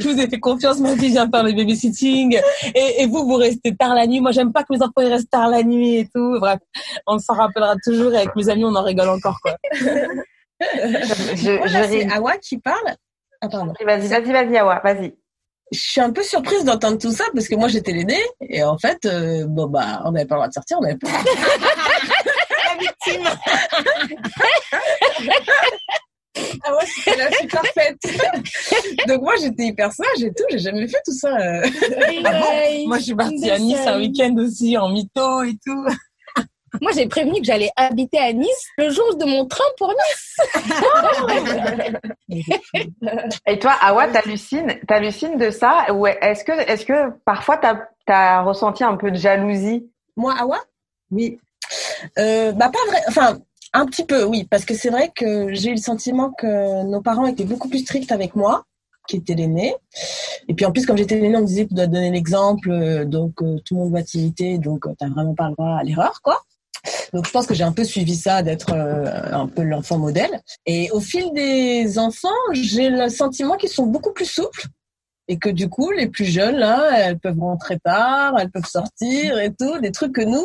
je vous ai fait confiance, ma fille vient faire le babysitting. Et, et vous, vous restez tard la nuit. Moi, j'aime pas que mes enfants ils restent tard la nuit et tout. Bref, on s'en rappellera toujours. Et avec mes amis, on en rigole encore, quoi. Je, c'est. Awa qui parle. Ah, pardon. Vas-y, vas-y, vas-y, Awa, vas-y. Je suis un peu surprise d'entendre tout ça parce que moi j'étais l'aînée et en fait, euh, bon bah, on n'avait pas le droit de sortir, on n'avait pas. La victime. ah ouais, c'était la parfaite. Donc moi j'étais hyper sage et tout, j'ai jamais fait tout ça. euh. Moi, je suis partie à Nice un week-end aussi, en mytho et tout. Moi, j'ai prévenu que j'allais habiter à Nice le jour de mon train pour Nice. Et toi, Awa, t'hallucines, t'hallucines de ça? Ou est-ce que, est-ce que parfois t'as, t'as ressenti un peu de jalousie? Moi, Awa? Oui. Euh, bah pas vrai. Enfin, un petit peu, oui, parce que c'est vrai que j'ai eu le sentiment que nos parents étaient beaucoup plus stricts avec moi, qui était l'aîné. Et puis en plus, comme j'étais l'aîné, on me disait que tu dois donner l'exemple, euh, donc euh, tout le monde va t'imiter, donc tu t'as vraiment pas le droit à l'erreur, quoi. Donc je pense que j'ai un peu suivi ça, d'être un peu l'enfant modèle. Et au fil des enfants, j'ai le sentiment qu'ils sont beaucoup plus souples et que du coup, les plus jeunes là, elles peuvent rentrer tard, elles peuvent sortir et tout, des trucs que nous,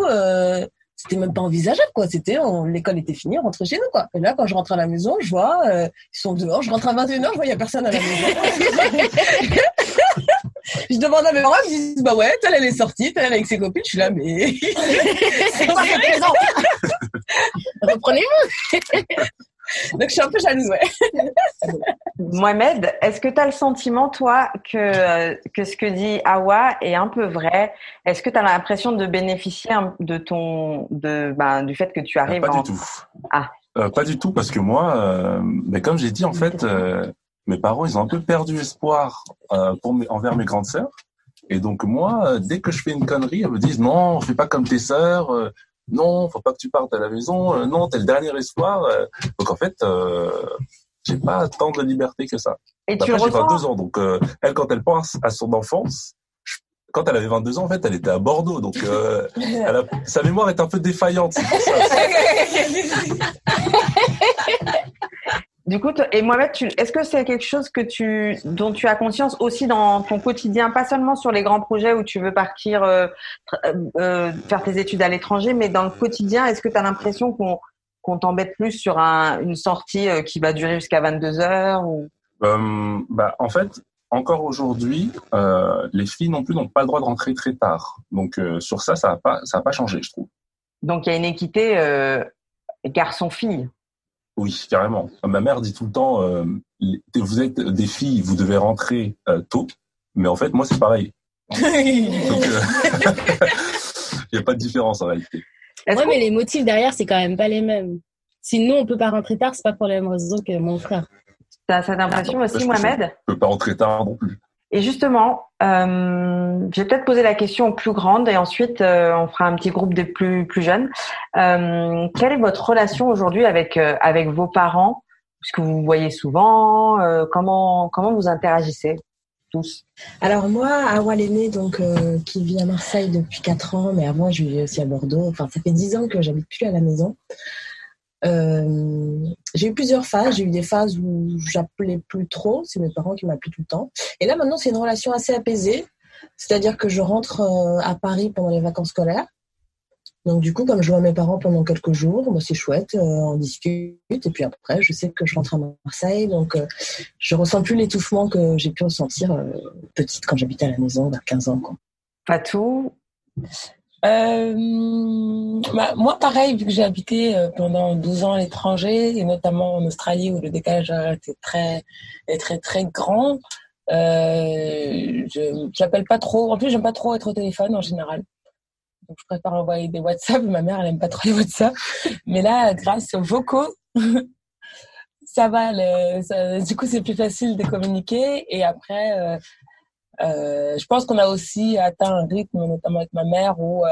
c'était même pas envisageable quoi. C'était l'école était finie on rentrait chez nous quoi. Et là quand je rentre à la maison je vois euh, ils sont dehors. Je rentre à 21h je vois il y a personne à la maison je demande à mes parents ils disent bah ouais telle elle est sortie telle elle est avec ses copines je suis là mais c'est quoi ce présent reprenez-vous donc je suis un peu jalouse, ouais. Mohamed, est-ce que tu as le sentiment, toi, que, que ce que dit Awa est un peu vrai? Est-ce que tu as l'impression de bénéficier de ton, de, ben, du fait que tu arrives Pas du tout. Ah. Euh, pas du tout, parce que moi, euh, mais comme j'ai dit, en fait, euh, mes parents, ils ont un peu perdu espoir pour envers mes grandes sœurs. Et donc moi, dès que je fais une connerie, elles me disent non, fais pas comme tes sœurs non, faut pas que tu partes à la maison, euh, non, t'es le dernier espoir. Euh. donc en fait, euh, j'ai pas tant de liberté que ça. Et tu j'ai 22 ans, donc euh, elle, quand elle pense à son enfance, quand elle avait 22 ans, en fait, elle était à Bordeaux, donc elle a... sa mémoire est un peu défaillante. Pour ça. Du coup, et Mohamed, est-ce que c'est quelque chose que tu, dont tu as conscience aussi dans ton quotidien, pas seulement sur les grands projets où tu veux partir euh, euh, faire tes études à l'étranger, mais dans le quotidien, est-ce que tu as l'impression qu'on qu'on t'embête plus sur un, une sortie euh, qui va durer jusqu'à 22 heures ou... bah, En fait, encore aujourd'hui, les filles non plus n'ont pas le droit de rentrer très tard. Donc sur ça, ça n'a pas, ça a pas changé, je trouve. Donc il y a une équité garçon-fille. Oui, carrément. Ma mère dit tout le temps, euh, vous êtes des filles, vous devez rentrer euh, tôt. Mais en fait, moi, c'est pareil. Donc, euh, il n'y a pas de différence en réalité. Oui, mais les motifs derrière, c'est quand même pas les mêmes. Sinon, on peut pas rentrer tard, c'est pas pour les mêmes raisons que mon frère. T'as cette impression aussi, Mohamed Je peux pas rentrer tard non plus. Et justement, euh, je vais peut-être poser la question aux plus grandes et ensuite euh, on fera un petit groupe des plus plus jeunes. Euh, quelle est votre relation aujourd'hui avec avec vos parents? Est-ce que vous voyez souvent Comment comment vous interagissez tous? Alors moi, Awa l'aîné, donc qui vit à Marseille depuis 4 ans, mais avant je vivais aussi à Bordeaux. Enfin, ça fait 10 ans que j'habite plus à la maison. Euh, j'ai eu plusieurs phases. J'ai eu des phases où j'appelais plus trop, c'est mes parents qui m'appelaient tout le temps. Et là maintenant, c'est une relation assez apaisée. C'est-à-dire que je rentre euh, à Paris pendant les vacances scolaires. Donc du coup, comme je vois mes parents pendant quelques jours, bah, c'est chouette, euh, on discute. Et puis après, je sais que je rentre à Marseille, donc euh, je ressens plus l'étouffement que j'ai pu ressentir petite quand j'habitais à la maison vers 15 ans. Quoi. Patou euh, bah, moi, pareil, vu que j'ai habité euh, pendant 12 ans à l'étranger, et notamment en Australie où le décalage était très, très, très grand, euh, je j'appelle pas trop. En plus, j'aime pas trop être au téléphone en général. Donc, je préfère envoyer des WhatsApp. Ma mère, elle aime pas trop les WhatsApp. Mais là, grâce aux vocaux, ça va. du coup, c'est plus facile de communiquer. Et après, euh, euh, je pense qu'on a aussi atteint un rythme, notamment avec ma mère, où euh,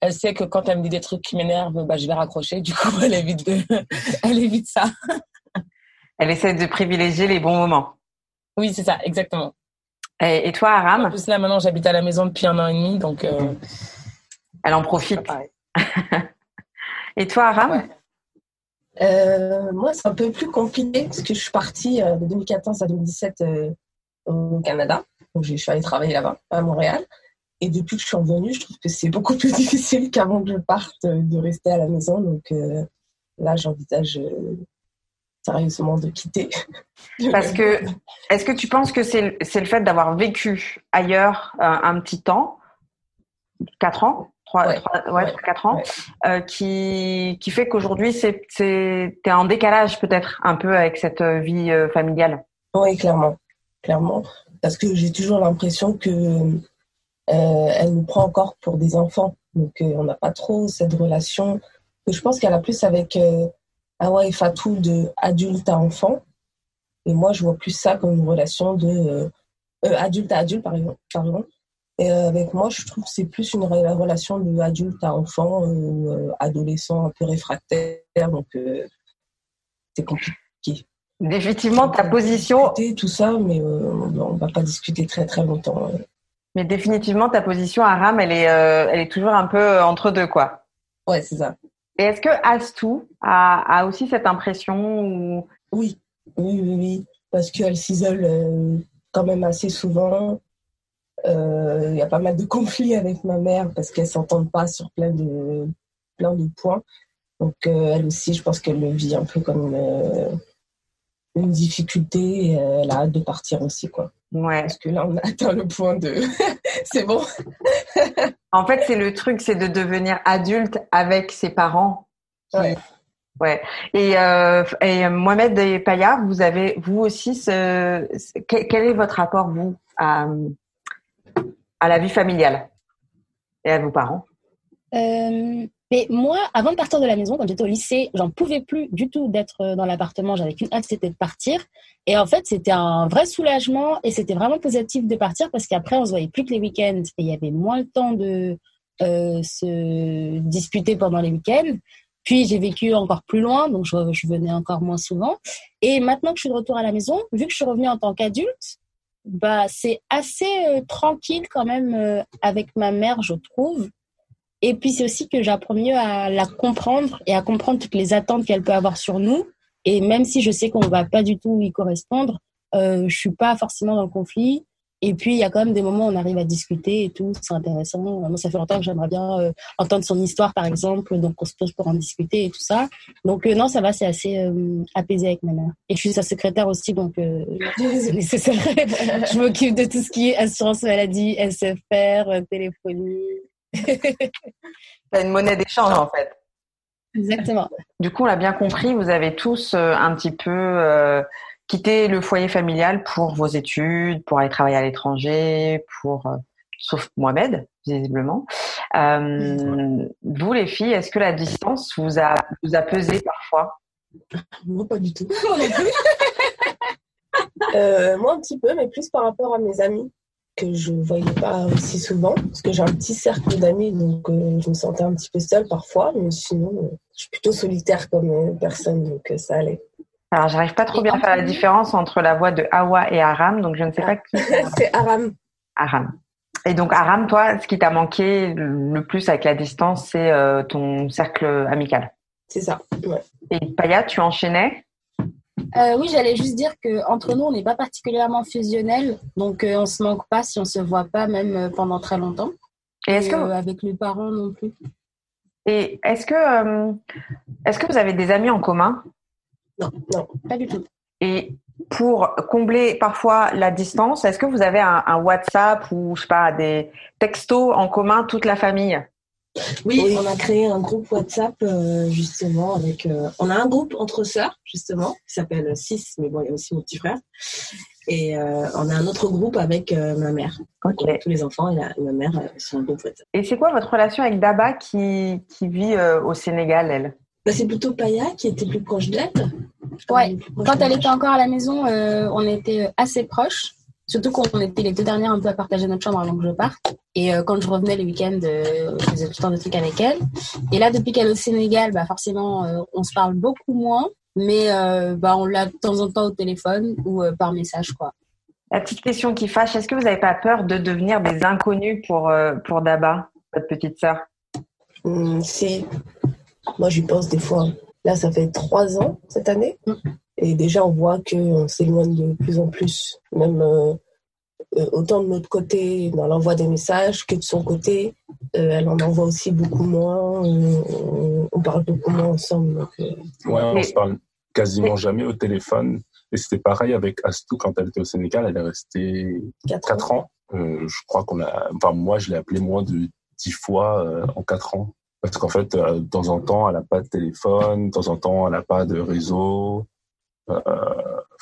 elle sait que quand elle me dit des trucs qui m'énervent, bah, je vais raccrocher. Du coup, elle évite, de... elle évite ça. elle essaie de privilégier les bons moments. Oui, c'est ça, exactement. Et, toi, Aram? En plus, là, maintenant, j'habite à la maison depuis un an et demi, donc... Euh... Elle en profite. et toi, Aram? Euh, moi, c'est un peu plus compliqué parce que je suis partie euh, de 2014 à 2017 au Canada. Donc, je suis allée travailler là-bas, à Montréal. Et depuis que je suis revenue, je trouve que c'est beaucoup plus difficile qu'avant que je parte de rester à la maison. Donc euh, là, j'envisage euh, sérieusement de quitter. Parce que, est-ce que tu penses que c'est le fait d'avoir vécu ailleurs euh, un petit temps, 4 ans, 3, ouais, 3, ouais, 4 ans, qui, qui fait qu'aujourd'hui, c'est, es en décalage peut-être un peu avec cette vie familiale? Oui, clairement. Clairement parce que j'ai toujours l'impression que elle nous prend encore pour des enfants. Donc, on n'a pas trop cette relation je pense qu'elle a plus avec Awa et Fatou de adulte à enfant. Et moi, je vois plus ça comme une relation de adulte à adulte, par exemple. Et avec moi, je trouve que c'est plus une relation de adulte à enfant ou adolescent un peu réfractaire. Donc, c'est compliqué. Définitivement, ta position. Tout ça, mais euh, on va pas discuter très très longtemps. Mais définitivement, ta position, Aram, elle est, euh, elle est toujours un peu euh, entre deux, quoi. Ouais, c'est ça. Et est-ce que Astou a, a aussi cette impression ou... Oui, oui, oui, oui. Parce qu'elle s'isole quand même assez souvent. Il y a pas mal de conflits avec ma mère parce qu'elles s'entendent pas sur plein de, plein de points. Donc, elle aussi, je pense qu'elle le vit un peu comme une difficulté et elle a hâte de partir aussi quoi. Ouais. Parce que là on a atteint le point de c'est bon. en fait, c'est le truc, c'est de devenir adulte avec ses parents. Ouais. Ouais. Et, euh, et Mohamed et Paya, vous avez vous aussi ce, quel est votre rapport vous à, à la vie familiale et à vos parents? Euh, mais moi, avant de partir de la maison, quand j'étais au lycée, j'en pouvais plus du tout d'être euh, dans l'appartement. J'avais qu'une hâte, c'était de partir. Et en fait, c'était un vrai soulagement et c'était vraiment positif de partir parce qu'après, on se voyait plus que les week-ends et il y avait moins le temps de euh, se disputer pendant les week-ends. Puis j'ai vécu encore plus loin, donc je, venais encore moins souvent. Et maintenant que je suis de retour à la maison, vu que je suis revenue en tant qu'adulte, bah c'est assez euh, tranquille quand même avec ma mère, je trouve. Et puis c'est aussi que j'apprends mieux à la comprendre et à comprendre toutes les attentes qu'elle peut avoir sur nous. Et même si je sais qu'on va pas du tout y correspondre, euh, je suis pas forcément dans le conflit. Et puis il y a quand même des moments où on arrive à discuter et tout, c'est intéressant. Moi, ça fait longtemps que j'aimerais bien euh, entendre son histoire, par exemple, donc on se pose pour en discuter et tout ça. Donc euh, non, ça va, c'est assez euh, apaisé avec ma mère. Et je suis sa secrétaire aussi, donc euh, c'est nécessaire. je m'occupe de tout ce qui est assurance maladie, SFR, téléphonie. C'est une monnaie d'échange en fait. Exactement. Du coup, on l'a bien compris, vous avez tous euh, un petit peu euh, quitté le foyer familial pour vos études, pour aller travailler à l'étranger, pour euh, sauf Mohamed visiblement. Euh, vous les filles, est-ce que la distance vous a vous a pesé parfois? Moi, pas du tout. euh, moi, un petit peu, mais plus par rapport à mes amis que je voyais pas aussi souvent parce que j'ai un petit cercle d'amis donc euh, je me sentais un petit peu seule parfois mais sinon euh, je suis plutôt solitaire comme euh, personne donc ça allait. Alors j'arrive pas trop bien à faire la différence entre la voix de Hawa et Aram donc je ne sais pas qui c'est Aram. Aram. Et donc Aram toi ce qui t'a manqué le plus avec la distance c'est ton cercle amical. C'est ça. Ouais. Et Paya tu enchaînais? Euh, oui, j'allais juste dire que entre nous, on n'est pas particulièrement fusionnel, donc euh, on se manque pas si on se voit pas même euh, pendant très longtemps. Et est-ce que avec les parents non plus. Et est-ce que est-ce que vous avez des amis en commun? Non, non, pas du tout. Et pour combler parfois la distance, est-ce que vous avez un, un, WhatsApp ou je sais pas des textos en commun toute la famille? Oui, oui, on a créé un groupe WhatsApp euh, justement avec. Euh, on a un groupe entre sœurs justement qui s'appelle Six, mais bon, il y a aussi mon petit frère. Et euh, on a un autre groupe avec euh, ma mère. Okay. Tous les enfants et, la, et ma mère sur un groupe WhatsApp. Et c'est quoi votre relation avec Daba qui, qui vit au Sénégal, elle? Bah, C'est plutôt Paya qui était plus proche d'elle. Ouais, quand elle était encore à la maison, on était assez proches. Surtout qu'on était les deux dernières un peu à partager notre chambre avant que je parte. Et euh, quand je revenais les week-ends, euh, je faisais tout le temps de trucs avec elle. Et là, depuis qu'elle est au Sénégal, bah forcément, euh, on se parle beaucoup moins. Mais bah, on l'a de temps en temps au téléphone ou par message, quoi. La petite question qui fâche, est-ce que vous n'avez pas peur de devenir des inconnus pour, pour Daba, votre petite sœur? Mmh, Si. Moi, j'y pense des fois. Là, ça fait trois ans cette année. Et déjà, on voit qu'on s'éloigne de plus en plus, même euh, autant de notre côté dans l'envoi des messages que de son côté. Euh, elle en envoie aussi beaucoup moins. On, on parle beaucoup moins ensemble. Donc, euh... Ouais, on se parle quasiment jamais au téléphone. Et c'était pareil avec Astou quand elle était au Sénégal. Elle est restée 4 ans. 4 ans. Euh, je crois qu'on a. Enfin, moi, je l'ai appelée moins de 10 fois euh, en 4 ans. Parce qu'en fait, de temps en temps, elle n'a pas de téléphone, de temps en temps, elle n'a pas de réseau. Euh,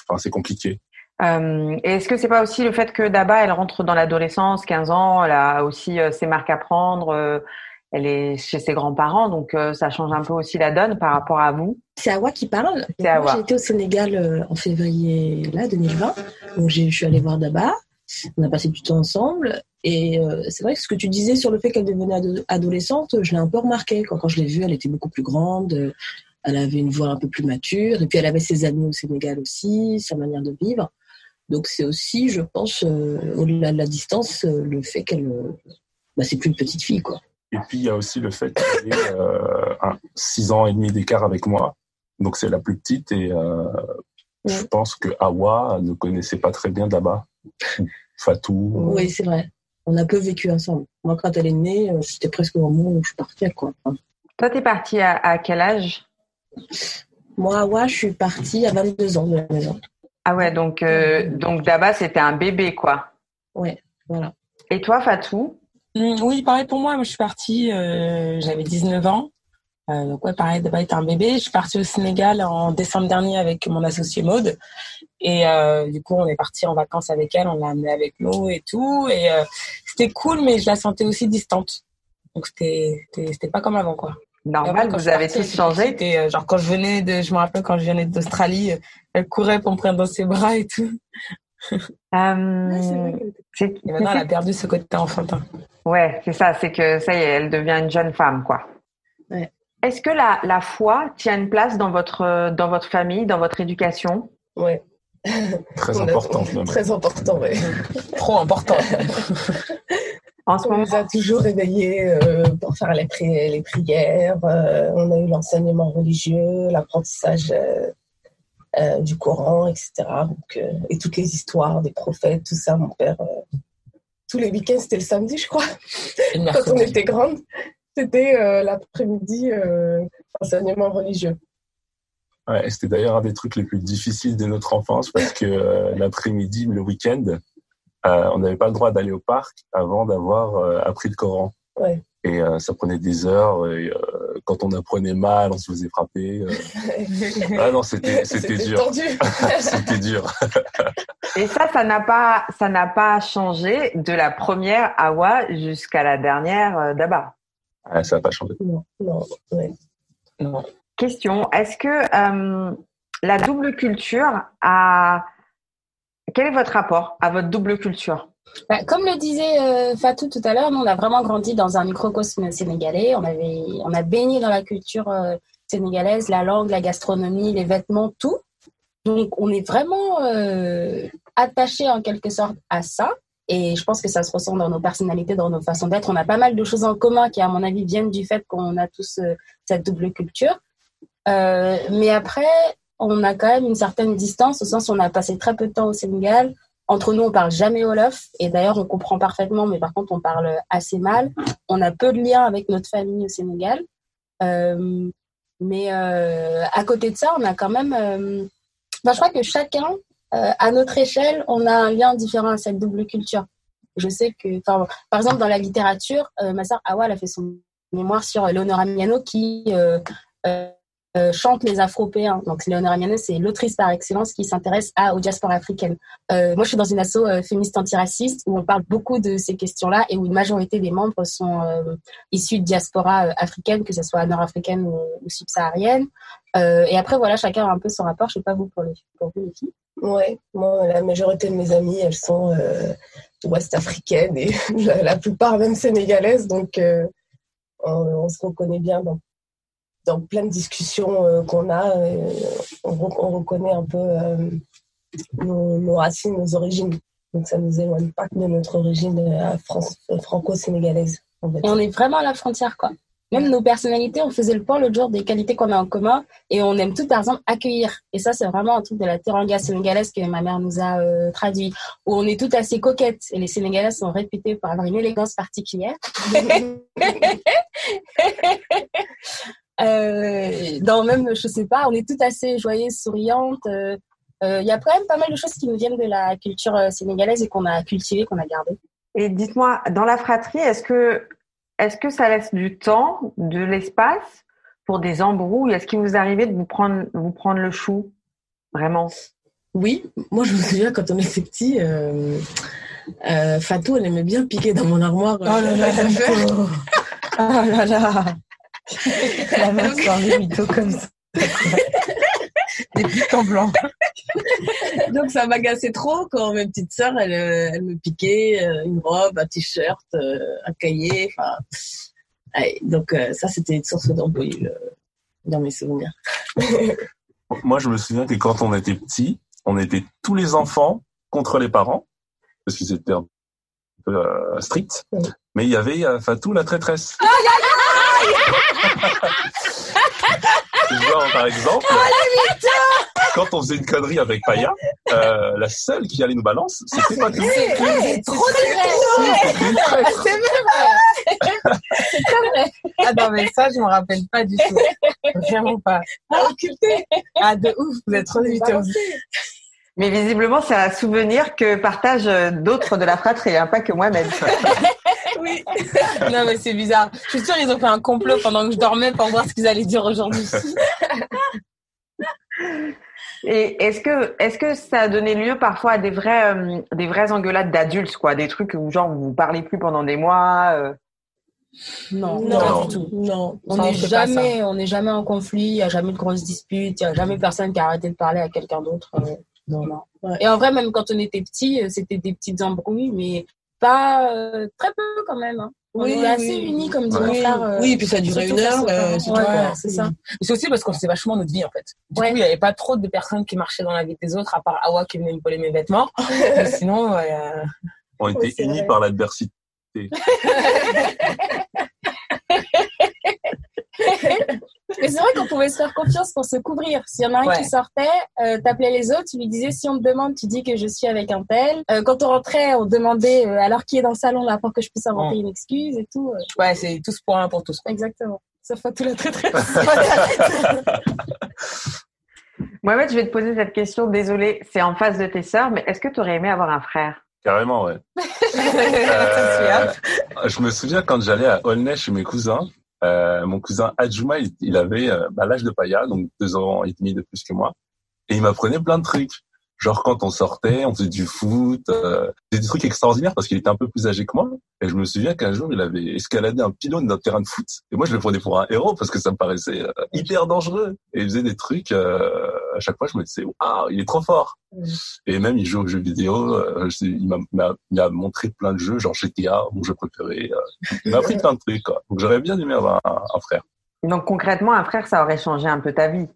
enfin, c'est compliqué. Euh, et est-ce que c'est pas aussi le fait que Daba, elle rentre dans l'adolescence, 15 ans, elle a aussi euh, ses marques à prendre, euh, elle est chez ses grands-parents, donc euh, ça change un peu aussi la donne par rapport à vous? C'est Awa qui parle. Été au Sénégal euh, en février là 2020. Donc je suis allée voir Daba. On a passé du temps ensemble. Et euh, c'est vrai que ce que tu disais sur le fait qu'elle devenait ado- adolescente, je l'ai un peu remarqué. Quand, quand je l'ai vue, elle était beaucoup plus grande. Elle avait une voix un peu plus mature. Et puis elle avait ses amis au Sénégal aussi, sa manière de vivre. Donc c'est aussi, je pense, euh, au-delà de la distance, euh, le fait qu'elle, euh, bah, c'est plus une petite fille, quoi. Et puis, il y a aussi le fait qu'elle ait euh, un, six ans et demi d'écart avec moi. Donc, c'est la plus petite et euh, je pense que Awa ne connaissait pas très bien Daba. Fatou. Oui, c'est vrai. On a peu vécu ensemble. Moi, quand elle est née, c'était presque au moment où je partais, quoi. Toi, t'es partie à, à quel âge? Moi, ouais, je suis partie à 22 ans de la maison. Ah ouais, donc euh, donc Daba, c'était un bébé, quoi. Ouais, voilà. Et toi, Fatou? Mm, Oui, pareil pour moi. Moi, je suis partie, euh, j'avais 19 ans. Euh, donc ouais, pareil, d'abord être un bébé. Je suis partie au Sénégal en décembre dernier avec mon associé Maude. Et euh, du coup, on est parti en vacances avec elle, on l'a amenée avec nous et tout. Et euh, c'était cool, mais je la sentais aussi distante. Donc c'était pas comme avant, quoi. Normal, vous avez tous changé. euh, genre quand je venais de, je me rappelle quand je venais d'Australie, euh, elle courait pour me prendre dans ses bras et tout. Euh, Et maintenant, elle a perdu ce côté enfantin. Ouais, c'est ça, c'est que ça y est, elle devient une jeune femme, quoi. Ouais. Est-ce que la, la foi tient une place dans votre, dans votre famille, dans votre éducation? Ouais. Très a- même. Très important, ouais. Trop important. En ce On moment, nous a toujours réveillés euh, pour faire les, pri- les prières. euh, on a eu l'enseignement religieux, l'apprentissage euh, euh, du Coran, etc. Donc, euh, et toutes les histoires des prophètes, tout ça, mon père. euh, tous les week-ends, c'était le samedi, je crois. Quand on était grande, c'était euh, l'après-midi euh, enseignement religieux. Ouais, c'était d'ailleurs un des trucs les plus difficiles de notre enfance parce que euh, l'après-midi, le week-end, euh, on n'avait pas le droit d'aller au parc avant d'avoir euh, appris le Coran. Ouais. Et euh, ça prenait des heures. Et, euh, quand on apprenait mal, on se faisait frapper. euh. Ah non, c'était c'était dur. c'était dur. et ça, ça n'a pas, ça n'a pas changé de la première Awa jusqu'à la dernière euh, Daba. Ouais, ça n'a pas changé. non, non, ouais. Non. Question Est-ce que euh, la double culture a quel est votre rapport à votre double culture? Bah, comme le disait euh, Fatou tout à l'heure, nous on a vraiment grandi dans un microcosme sénégalais. On avait, on a baigné dans la culture euh, sénégalaise, la langue, la gastronomie, les vêtements, tout. Donc on est vraiment euh, attaché en quelque sorte à ça. Et je pense que ça se ressent dans nos personnalités, dans nos façons d'être. On a pas mal de choses en commun qui, à mon avis, viennent du fait qu'on a tous cette double culture. Mais après, on a quand même une certaine distance, au sens où on a passé très peu de temps au Sénégal. Entre nous, on parle jamais Wolof. Et d'ailleurs, on comprend parfaitement, mais par contre, on parle assez mal. On a peu de liens avec notre famille au Sénégal. Euh, mais euh, à côté de ça, on a quand même... euh, enfin, je crois que chacun, à notre échelle, on a un lien différent à cette double culture. Je sais que, par exemple, dans la littérature, ma sœur Awa, a fait son mémoire sur Léonora Miano qui euh, chante les Afropéens. Donc, Léonora Miano, c'est l'autrice par excellence qui s'intéresse à, aux diasporas africaines. Euh, moi, je suis dans une asso euh, féministe antiraciste où on parle beaucoup de ces questions-là et où une majorité des membres sont euh, issus de diaspora euh, africaines, que ce soit nord-africaine ou, ou subsaharienne. Euh, et après, voilà, chacun a un peu son rapport. Je sais pas vous pour les, pour vous, les filles. Ouais, moi, la majorité de mes amies, elles sont euh, ouest-africaines et la, plupart même sénégalaises. Donc, on, se reconnaît bien dans plein de discussions euh, qu'on a. euh, on, re- on reconnaît un peu euh, nos, nos racines, nos origines. Donc, ça nous éloigne pas de notre origine franco-sénégalaise. en fait. On est vraiment à la frontière, quoi. Même nos personnalités, on faisait le point l'autre jour des qualités qu'on a en commun et on aime tout, par exemple, accueillir. Et ça, c'est vraiment un truc de la teranga sénégalaise que ma mère nous a euh, traduit, où on est toutes assez coquettes. Et les Sénégalaises sont réputées pour avoir une élégance particulière. euh, dans même, je sais pas, on est toutes assez joyeuses, souriantes. euh, euh, Il y a quand même pas mal de choses qui nous viennent de la culture euh, sénégalaise et qu'on a cultivée, qu'on a gardée. Et dites-moi, dans la fratrie, est-ce que, est-ce que ça laisse du temps, de l'espace pour des embrouilles? Est-ce qu'il vous arrivait de vous prendre, vous prendre le chou Vraiment? Oui, moi je me souviens quand on était petit, euh, euh, Fatou, elle aimait bien piquer dans mon armoire. Oh là. Oh là là. La meuf soirée mytho comme ça. Des pics en blanc. Donc ça m'agaçait trop quand mes petites sœurs, elles, euh, elles me piquaient euh, une robe, un t-shirt, euh, un cahier. Enfin, ouais, donc ça c'était une source d'embrouille dans mes souvenirs. Moi, je me souviens que quand on était petit, on était tous les enfants contre les parents, parce qu'ils étaient un peu euh, stricts. Mais il y avait Fatou, la traîtresse. Genre, par exemple, quand on faisait une connerie avec Paya, euh, la seule qui allait nous balance, c'était Fatou. C'est trop C'était une traître. Ah non, mais ça, je me rappelle pas du tout. Vraiment pas. Ah, de ouf, vous êtes trop mytho. Mais visiblement, c'est un souvenir que partagent euh, d'autres de la fratrie, hein, pas que moi-même. Oui. Non, mais c'est bizarre. Je suis sûre ils ont fait un complot pendant que je dormais pour voir ce qu'ils allaient dire aujourd'hui. Et est-ce que, est-ce que ça a donné lieu parfois à des vrais, euh, des vraies engueulades d'adultes, quoi, des trucs où genre vous vous parlez plus pendant des mois. euh, Non, Non. pas du tout. Non, on n'est jamais, on n'est jamais en conflit. Il y a jamais de grosses disputes. Il y a jamais personne qui a arrêté de parler à quelqu'un d'autre. euh, non, non. Ouais. Et en vrai, même quand on était petits, euh, c'était des petites embrouilles, mais pas euh, très peu quand même. Hein. On Oui, est assez oui. unis, comme dit Ouais. mon Oui, frère. euh, oui, puis ça durait surtout une heure, euh, c'est Ouais, ça. Aussi parce qu'on faisait vachement notre vie, en fait. Du Ouais. coup, il n'y avait pas trop de personnes qui marchaient dans la vie des autres, à part Awa qui venait me voler mes vêtements. Mais sinon, ouais, euh, On était Oui, unis vrai. par l'adversité. Mais c'est vrai qu'on pouvait se faire confiance pour se couvrir. S'il y en a un Ouais. qui sortait, euh, t'appelais les autres, tu lui disais si on te demande, tu dis que je suis avec un tel. Euh, quand on rentrait, on demandait euh, alors qui est dans le salon là pour que je puisse inventer une excuse et tout. euh, ouais, c'est tous pour un pour tous. exactement. Ça fait tout la traîtresse. Mohamed, je vais te poser cette question. Désolée, c'est en face de tes sœurs, mais est-ce que tu aurais aimé avoir un frère? Carrément, ouais. Euh, je me souviens quand j'allais à Aulnay chez mes cousins, euh, mon cousin Adjuma, il, avait euh, bah, l'âge de Paya, donc deux ans et demi de plus que moi, et il m'apprenait plein de trucs. Genre quand on sortait, on faisait du foot, euh, des trucs extraordinaires parce qu'il était un peu plus âgé que moi. Et je me souviens qu'un jour, il avait escaladé un pylône d'un terrain de foot. Et moi, je le prenais pour un héros parce que ça me paraissait euh, hyper dangereux. Et il faisait des trucs, à chaque fois, je me disais, waouh, il est trop fort. Et même, il joue aux jeux vidéo. euh, je- il m'a- m'a il m'a montré plein de jeux, genre GTA, mon jeu préféré. euh. il m'a appris plein de trucs, quoi. Donc, j'aurais bien aimé avoir un, un frère. Donc concrètement, un frère, ça aurait changé un peu ta vie.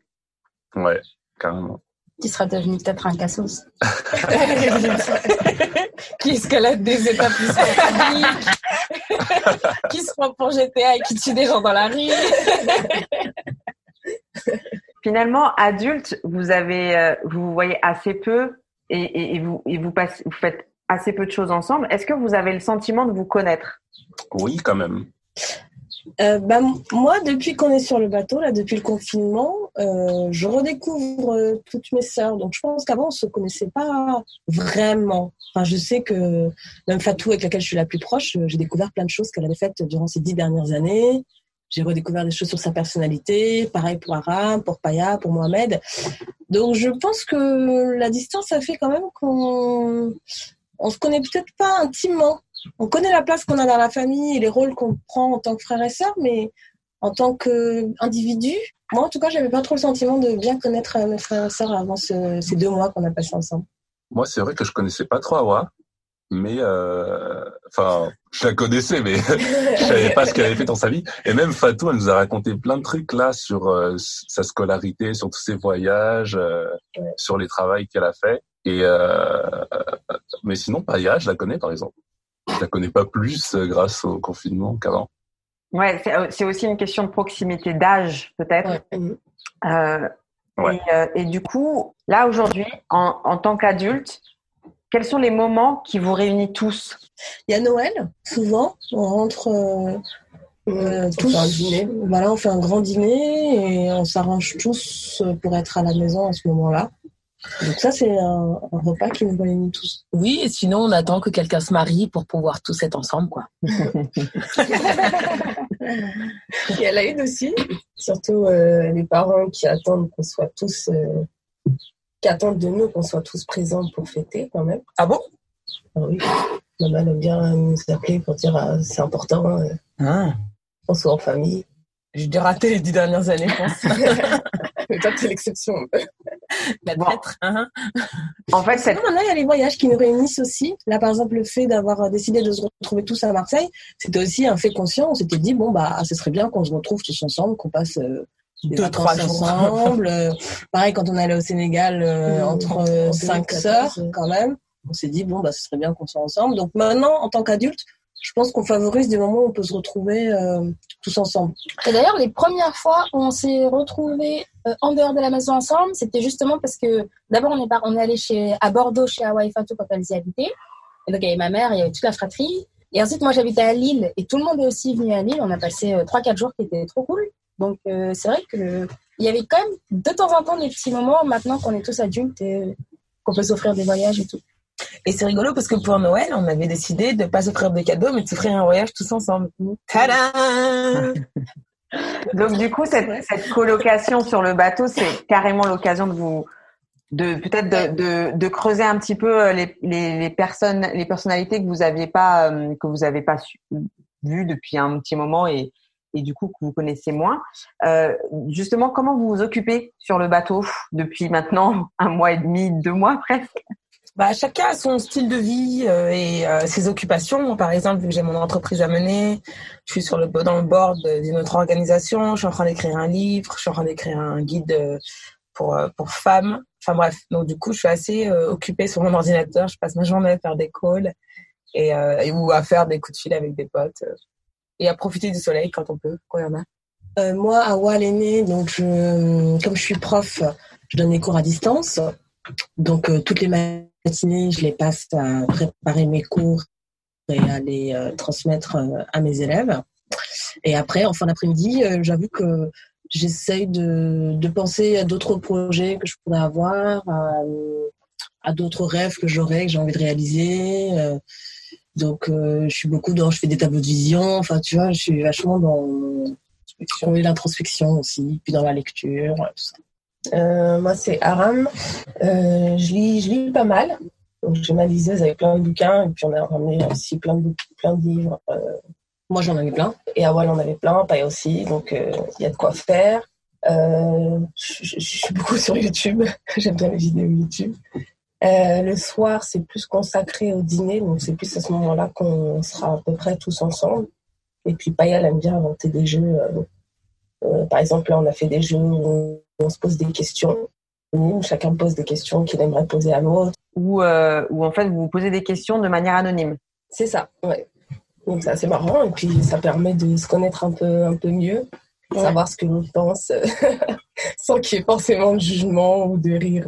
Ouais, carrément. qui sera devenu peut-être un cassos. qui escalade des étapes qui se prend pour GTA et qui tue des gens dans la rue. Finalement, adulte, vous avez, euh, vous vous voyez assez peu et, et, et vous, et vous, passez, vous faites assez peu de choses ensemble. Est-ce que vous avez le sentiment de vous connaître? Oui, quand même. Euh, bah, moi, depuis qu'on est sur le bateau, là, depuis le confinement, euh, je redécouvre euh, toutes mes sœurs. Donc, je pense qu'avant, on se connaissait pas vraiment. Enfin, je sais que même Fatou, avec laquelle je suis la plus proche, euh, j'ai découvert plein de choses qu'elle avait faites durant ces dix dernières années. J'ai redécouvert des choses sur sa personnalité. Pareil pour Aram, pour Paya, pour Mohamed. Donc, je pense que la distance a fait quand même qu'on on se connaît peut-être pas intimement on connaît la place qu'on a dans la famille et les rôles qu'on prend en tant que frère et sœur, mais en tant qu'individu, moi en tout cas, j'avais pas trop le sentiment de bien connaître euh, mes frères et sœurs avant ce- ces deux mois qu'on a passés ensemble. Moi, c'est vrai que je connaissais pas trop Awa, mais euh, enfin, je la connaissais, mais je savais pas ce qu'elle avait fait dans sa vie. Et même Fatou, elle nous a raconté plein de trucs là sur euh, sa scolarité, sur tous ses voyages, euh, Ouais. sur les travails qu'elle a fait. Et euh, mais sinon, Paya, je la connais par exemple. Je la connais pas plus euh, grâce au confinement qu'avant. Ouais, c'est aussi une question de proximité d'âge, peut-être. Euh, Ouais. et, euh, et du coup, là aujourd'hui, en, en tant qu'adulte, quels sont les moments qui vous réunissent tous? Il y a Noël, souvent, on rentre euh, euh, tous. un dîner. Voilà, on fait un grand dîner et on s'arrange tous pour être à la maison à ce moment-là. Donc ça, c'est un, un repas qui nous réunit tous. Oui, et sinon, on attend que quelqu'un se marie pour pouvoir tous être ensemble, quoi. Il y a la une aussi, surtout euh, les parents qui attendent qu'on soit tous, euh, attendent de nous qu'on soit tous présents pour fêter quand même. Ah bon? Ah oui. Maman aime bien nous appeler pour dire ah, c'est important, euh, ah. qu'on soit en famille. J'ai dû rater les dix dernières années, je pense. Mais toi, t'es l'exception. La Bon. traître. hein. En fait, cette... Non, maintenant, il y a les voyages qui nous réunissent aussi. Là, par exemple, le fait d'avoir décidé de se retrouver tous à Marseille, c'était aussi un fait conscient. On s'était dit, bon, bah, ce serait bien qu'on se retrouve tous ensemble, qu'on passe euh, des Deux, trois jours. ensemble. Euh, pareil, quand on allait au Sénégal, euh, Mmh, entre en euh, cinq 2014, sœurs, quand même, on s'est dit, bon, bah, ce serait bien qu'on soit ensemble. Donc maintenant, en tant qu'adulte, je pense qu'on favorise des moments où on peut se retrouver euh, tous ensemble. Et d'ailleurs, les premières fois où on s'est retrouvés euh, en dehors de la maison ensemble, c'était justement parce que d'abord on est par- on est allé chez à Bordeaux chez Hawaii Fatou quand elles y habitaient. Et donc il y avait ma mère, il y avait toute la fratrie. Et ensuite moi j'habitais à Lille et tout le monde est aussi venu à Lille. On a passé euh, trois quatre jours qui étaient trop cool. Donc euh, c'est vrai que il y avait quand même de temps en temps des petits moments maintenant qu'on est tous adultes et euh, qu'on peut s'offrir des voyages et tout. Et c'est rigolo parce que pour Noël, on avait décidé de pas s'offrir des cadeaux, mais de s'offrir un voyage tous ensemble. Tadam Donc du coup, cette, cette colocation sur le bateau, c'est carrément l'occasion de vous, de peut-être de, de, de creuser un petit peu euh, les, les, les personnes, les personnalités que vous aviez pas, euh, que vous avez pas su- vues depuis un petit moment et et du coup que vous connaissez moins. Euh, justement, comment vous vous occupez sur le bateau depuis maintenant un mois et demi, deux mois presque? Bah, chacun a son style de vie euh, et euh, ses occupations. Par exemple, vu que j'ai mon entreprise à mener, je suis sur le dans le board d'une autre organisation. Je suis en train d'écrire un livre. Je suis en train d'écrire un guide pour pour femmes. Enfin bref, donc du coup, je suis assez occupée sur mon ordinateur. Je passe ma journée à faire des calls et, ou à faire des coups de fil avec des potes et à profiter du soleil quand on peut, quand il y en a. Euh, moi, à Wall donc je, comme je suis prof, je donne des cours à distance. Donc euh, toutes les matinées, je les passe à préparer mes cours et à les euh, transmettre euh, à mes élèves. Et après, en fin d'après-midi, euh, j'avoue que j'essaye de, penser à d'autres projets que je pourrais avoir, à d'autres rêves que j'aurais, que j'ai envie de réaliser. Donc, euh, je suis beaucoup dans, je fais des tableaux de vision. Enfin, tu vois, je suis vachement dans l'introspection aussi, puis dans la lecture. tout ça. Euh, moi, c'est Aram. Euh, je, lis, je lis pas mal. Donc, j'ai ma liseuse avec plein de bouquins. Et puis, on a ramené aussi plein de, plein de livres. Moi, j'en avais plein. et à Wall, on avait plein. Paille aussi. Donc, il y a de quoi faire. Je suis beaucoup sur YouTube. J'aime bien les vidéos YouTube. Euh, le soir, c'est plus consacré au dîner. Donc, c'est plus à ce moment-là qu'on sera à peu près tous ensemble. Et puis, Paya, elle aime bien inventer des jeux. euh, euh, par exemple, là, on a fait des jeux où on se pose des questions. Où chacun pose des questions qu'il aimerait poser à l'autre. ou euh, en fait vous vous posez des questions de manière anonyme C'est ça, ouais. Donc c'est assez marrant et puis ça permet de se connaître un peu, un peu mieux, Ouais. savoir ce que l'on pense, sans qu'il y ait forcément de jugement ou de rire.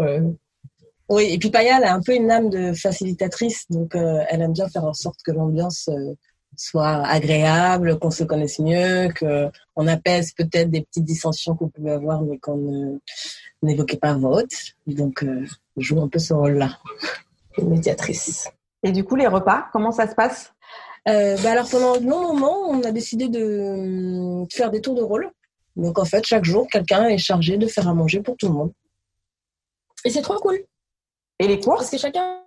Oui, et puis Paya, elle a un peu une âme de facilitatrice, donc euh, elle aime bien faire en sorte que l'ambiance euh, soit agréable, qu'on se connaisse mieux, que on apaise peut-être des petites dissensions qu'on pouvait avoir, mais qu'on ne- n'évoquait pas à vote. Donc, euh, je joue un peu ce rôle-là. Une médiatrice. et du coup les repas comment ça se passe? Euh, bah alors pendant un long moment, on a décidé de euh, faire des tours de rôle. Donc en fait, chaque jour, quelqu'un est chargé de faire à manger pour tout le monde. Et c'est trop cool et les parce courses que chacun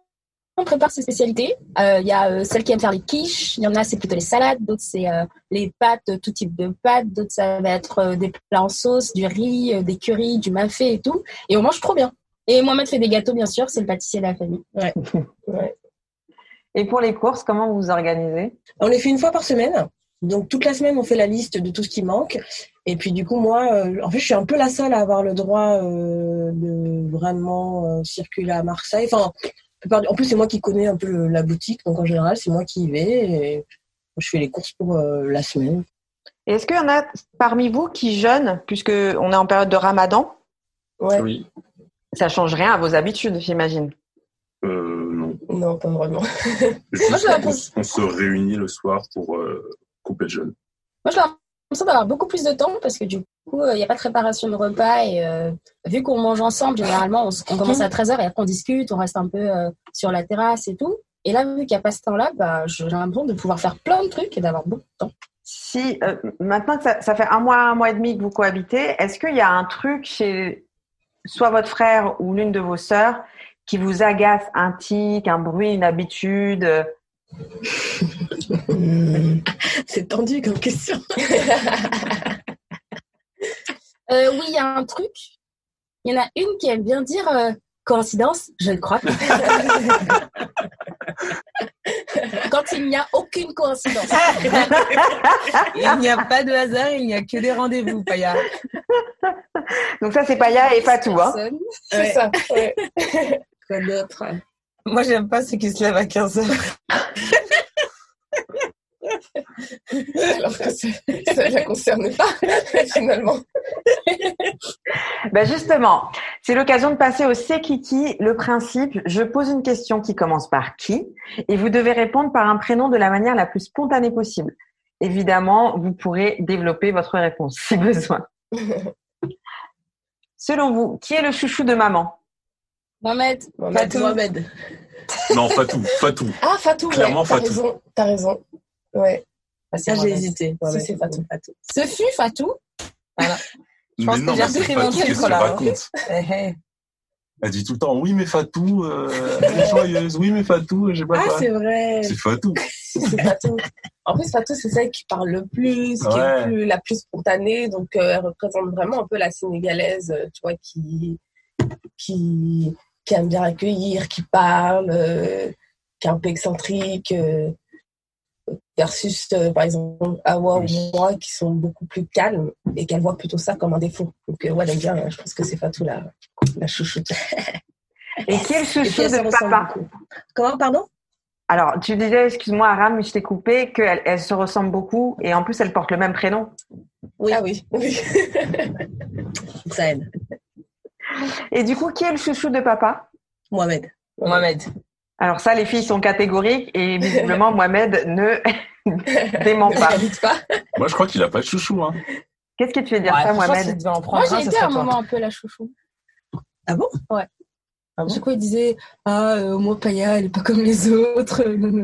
prépare ses spécialités. Euh, Il y a euh, celles qui aiment faire les quiches, il y en a c'est plutôt les salades, d'autres c'est euh, les pâtes, tout type de pâtes, d'autres ça va être euh, des plats en sauce, du riz, euh, des currys, du mafé et tout. Et on mange trop bien. Et Mohamed fait des gâteaux bien sûr, c'est le pâtissier de la famille. Ouais. et pour les courses comment vous vous organisez? On les fait une fois par semaine. Donc toute la semaine, on fait la liste de tout ce qui manque. Et puis du coup, moi, euh, en fait, je suis un peu la seule à avoir le droit euh, de vraiment euh, circuler à Marseille. Enfin, en plus, c'est moi qui connais un peu le- la boutique. Donc en général, c'est moi qui y vais. Et je fais les courses pour euh, la semaine. et est-ce qu'il y en a parmi vous qui jeûnent puisque on est en période de Ramadan? Ouais. Oui. ça change rien à vos habitudes j'imagine Euh, non. Non, pas vraiment. Juste, on, on se réunit le soir pour Moi, j'ai l'impression d'avoir beaucoup plus de temps parce que du coup, euh, il n'y a pas de préparation de repas et euh, vu qu'on mange ensemble, généralement, on, commence à 13h et après on discute, on reste un peu euh, sur la terrasse et tout. Et là, vu qu'il n'y a pas ce temps-là, bah, j'ai l'impression de pouvoir faire plein de trucs et d'avoir beaucoup de temps. Si euh, maintenant que ça, ça fait un mois, un mois et demi que vous cohabitez, est-ce qu'il y a un truc chez soit votre frère ou l'une de vos sœurs qui vous agace? Un tic, un bruit, une habitude euh, C'est tendu comme question. Euh, oui, il y a un truc. Il y en a une qui aime bien dire euh, coïncidence, je le crois. Quand il n'y a aucune coïncidence. Il n'y a pas de hasard, il n'y a que des rendez-vous, Paya. Donc ça, c'est Paya et Fatou. Hein. C'est ça. ouais. Quoi d'autre? Moi, j'aime pas ceux qui se lèvent à 15 heures. Alors que ça ne la concerne pas, finalement. Ben justement, c'est l'occasion de passer au c'est qui qui. Le principe, je pose une question qui commence par qui et vous devez répondre par un prénom de la manière la plus spontanée possible. Évidemment, vous pourrez développer votre réponse si besoin. Selon vous, qui est le chouchou de maman? Mohamed, Fatou Mohamed. Non, Fatou, Fatou. Ah, Fatou, Clairement, ouais, t'as Fatou. raison. T'as raison. Ouais. Ah, ça, j'ai hésité. Si, c'est Fatou. ce fut Fatou. Je pense mais que non, j'ai repris mon Fatou, tu là. Eh, eh. Elle dit tout le temps, oui, mais Fatou, euh, elle est joyeuse. Oui, mais Fatou, je sais pas Ah, c'est vrai. C'est Fatou. C'est Fatou. En plus, Fatou, c'est celle qui parle le plus, qui est plus, la plus spontanée. Donc, euh, elle représente vraiment un peu la sénégalaise, euh, tu vois, qui, qui, qui aime bien accueillir, qui parle, euh, qui est un peu excentrique. euh, versus, euh, par exemple, Awa ou moi, qui sont beaucoup plus calmes et qu'elle voit plutôt ça comme un défaut. Donc, ouais, elle aime bien. Je pense que c'est Fatou la, la chouchoute. Et qui est le Et puis, chouchou de papa. Comment, pardon? Alors, tu disais, excuse-moi, Aram, mais je t'ai coupé, qu'elle elle se ressemble beaucoup et en plus, elle porte le même prénom. Oui. Ah oui. oui. Ça aide. Et du coup, qui est le chouchou de papa? Mohamed. Mohamed. Alors ça, les filles sont catégoriques et visiblement, Mohamed ne dément pas. Moi, je crois qu'il a pas de chouchou. Hein. Qu'est-ce que tu veux dire Ouais, ça, Mohamed? en Moi, prendre j'ai été à un toi. moment un peu la chouchou. Ah bon? Ah bon? Du coup, il disait Ah, euh, moi, Paya, elle est pas comme les autres. euh, Non, non,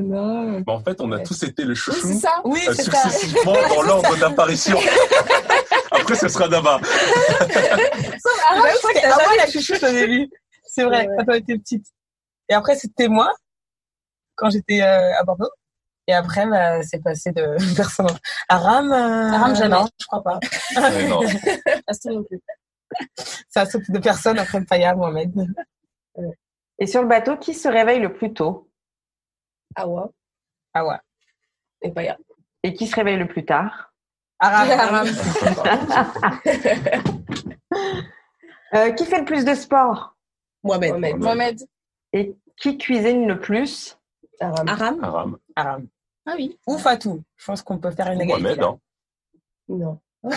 non. En fait, on a tous été le Oui, chouchou c'est ça. Oui, euh, c'est ça. successivement dans l'ordre d'apparition. Après, ce sera Daba. Ah, ouais, je crois que t'as jamais la chouchoute au début. C'est vrai, Ouais. quand on était petite. Et après, c'était moi, quand j'étais euh, à Bordeaux. Et après, bah, c'est passé de personne. Aram, euh, Aram, jamais. Non, je crois pas. Ouais, non. Plus. Ça a sauté de personne après Paya, Mohamed. Et sur le bateau, qui se réveille le plus tôt? Awa Ah ouais. et Paya. et qui se réveille le plus tard? Aram. Aram. Euh, Qui fait le plus de sport? Mohamed. Mohamed. Mohamed. Et qui cuisine le plus? Aram. Aram. Aram. Aram. Ah oui. Ou Fatou. Je pense qu'on peut faire une égalité. Mohamed, hein. Non. Je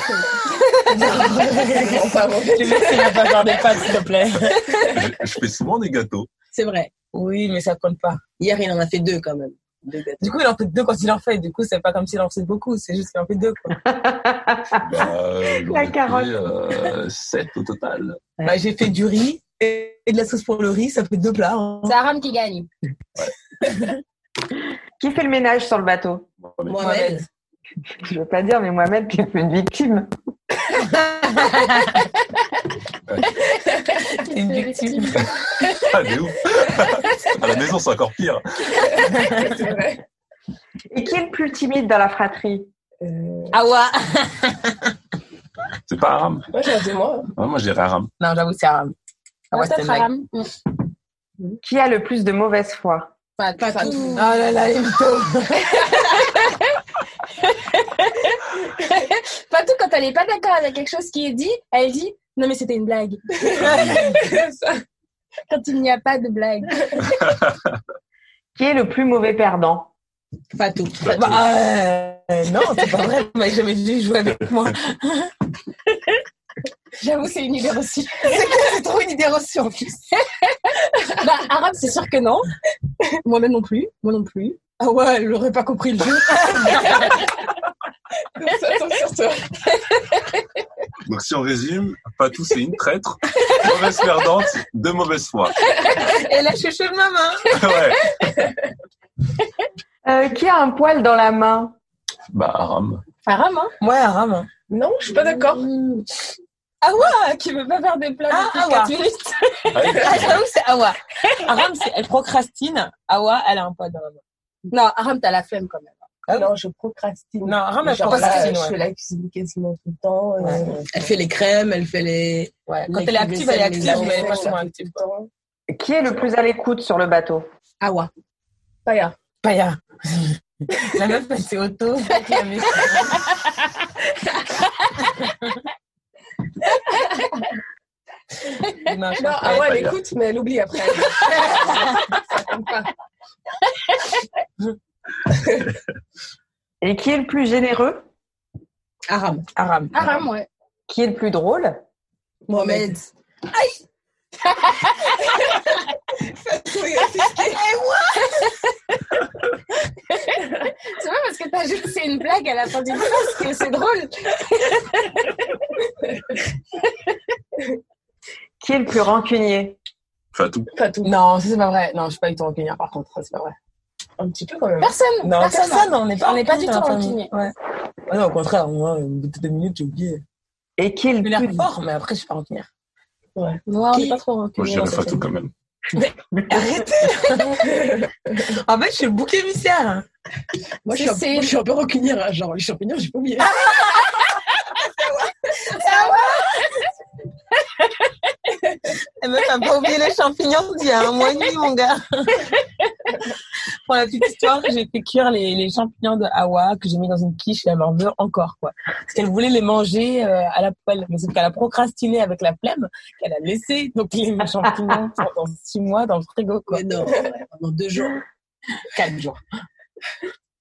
vais essayer de pas faire des pâtes, s'il te plaît. Je, je fais souvent des gâteaux. C'est vrai. Oui, mais ça compte pas. Hier, il en a fait deux quand même. Du coup, il en fait deux quand il en fait. Du coup, c'est pas comme s'il en faisait beaucoup. C'est juste qu'il en fait deux, quoi. Euh, La fait, carotte. euh, 7 au total. Bah, j'ai fait du riz et de la sauce pour le riz. Ça fait deux plats. hein. C'est Aram qui gagne. Qui fait le ménage sur le bateau? Mohamed. Mohamed. Je veux pas dire, mais Mohamed qui est une victime. C'est une victime. Ah, mais ouf. À la maison, c'est encore pire. C'est vrai. Et qui est le plus timide dans la fratrie? Euh, Awa. C'est pas Aram. moi, j'ai dit moi. Ouais, moi, je dirais Aram. Non, j'avoue, c'est Aram. Une blague. Aram. Qui a le plus de mauvaise foi? Pas, pas tout. Oh là là, Emito. Fatou, quand elle est pas d'accord avec quelque chose qui est dit, elle dit Non, mais c'était une blague. Quand il n'y a pas de blague. Qui est le plus mauvais perdant? Fatou. Bah, euh, non, c'est pas vrai. On m'a jamais dit jouer avec moi. J'avoue, c'est une idée reçue. C'est trop une idée reçue en plus. bah, Aram, c'est sûr que non. Moi-même non plus. Moi non plus. Ah ouais, elle n'aurait pas compris le jeu. Donc, si on résume, Fatou, c'est une traître, mauvaise perdante, de mauvaise foi. Et la chouchou de maman. Ouais. Euh, Qui a un poil dans la main? Bah, Aram. Aram, hein? Ouais, Aram. Non, je suis pas d'accord. Awa qui veut pas faire des plats Ah, depuis Awa. 4 minutes. Ah, j'avoue que c'est Awa. Aram, c'est, elle procrastine. Awa, elle a un poids dans la main. Non, Aram, t'as la flemme quand même. Ah Non, je procrastine. Non, là, procrastine, je fais la cuisine quasiment tout le temps. euh. Elle fait les crèmes, elle fait les. Ouais. Quand Les elle est active, elle est active, mais elle pas souvent. Qui est le plus à l'écoute sur le bateau? Awa. Paya. Paya. La meuf, elle s'est auto. non, Non, ah ouais, elle écoute, mais elle oublie après. Ça compte pas. Et qui est le plus généreux? Aram. Aram. Aram, ouais. Qui est le plus drôle? Mohamed. C'est pas parce que t'as juste c'est une blague à la fin d'une phrase que c'est drôle. Qui est le plus rancunier? Fatou. Pas tout. Non, c'est pas vrai. Non, je suis pas du tout rancunière, par contre. C'est pas vrai. Un petit peu quand même. Personne. Non, personne. personne, on n'est pas, On n'est pas du rancunier tout rancunier. Ouais. Ah non, au contraire, moi, une bout de minutes, j'ai oublié. Et qui est le plus fort, mais après, je suis pas rancunière. Ouais, on n'est pas trop Moi, je rancunier dirais Fatou quand même. Arrêtez En fait, je suis le bouc émissaire. Moi, je suis, un, C'est- moi, je suis un peu rancunière. hein, Genre, les champignons, j'ai pas oublié. Elle meuf a pas oublié les champignons d'il y a un mois et demi, mon gars. Pour la petite histoire, j'ai fait cuire les, les champignons de Hawa que j'ai mis dans une quiche et elle m'en veut encore, quoi. Parce qu'elle voulait les manger euh, à la poêle. Mais sauf qu'elle a procrastiné avec la flemme qu'elle a laissé. Donc, les champignons sont dans six mois dans le frigo, quoi. Mais non, pendant deux jours. Quatre jours.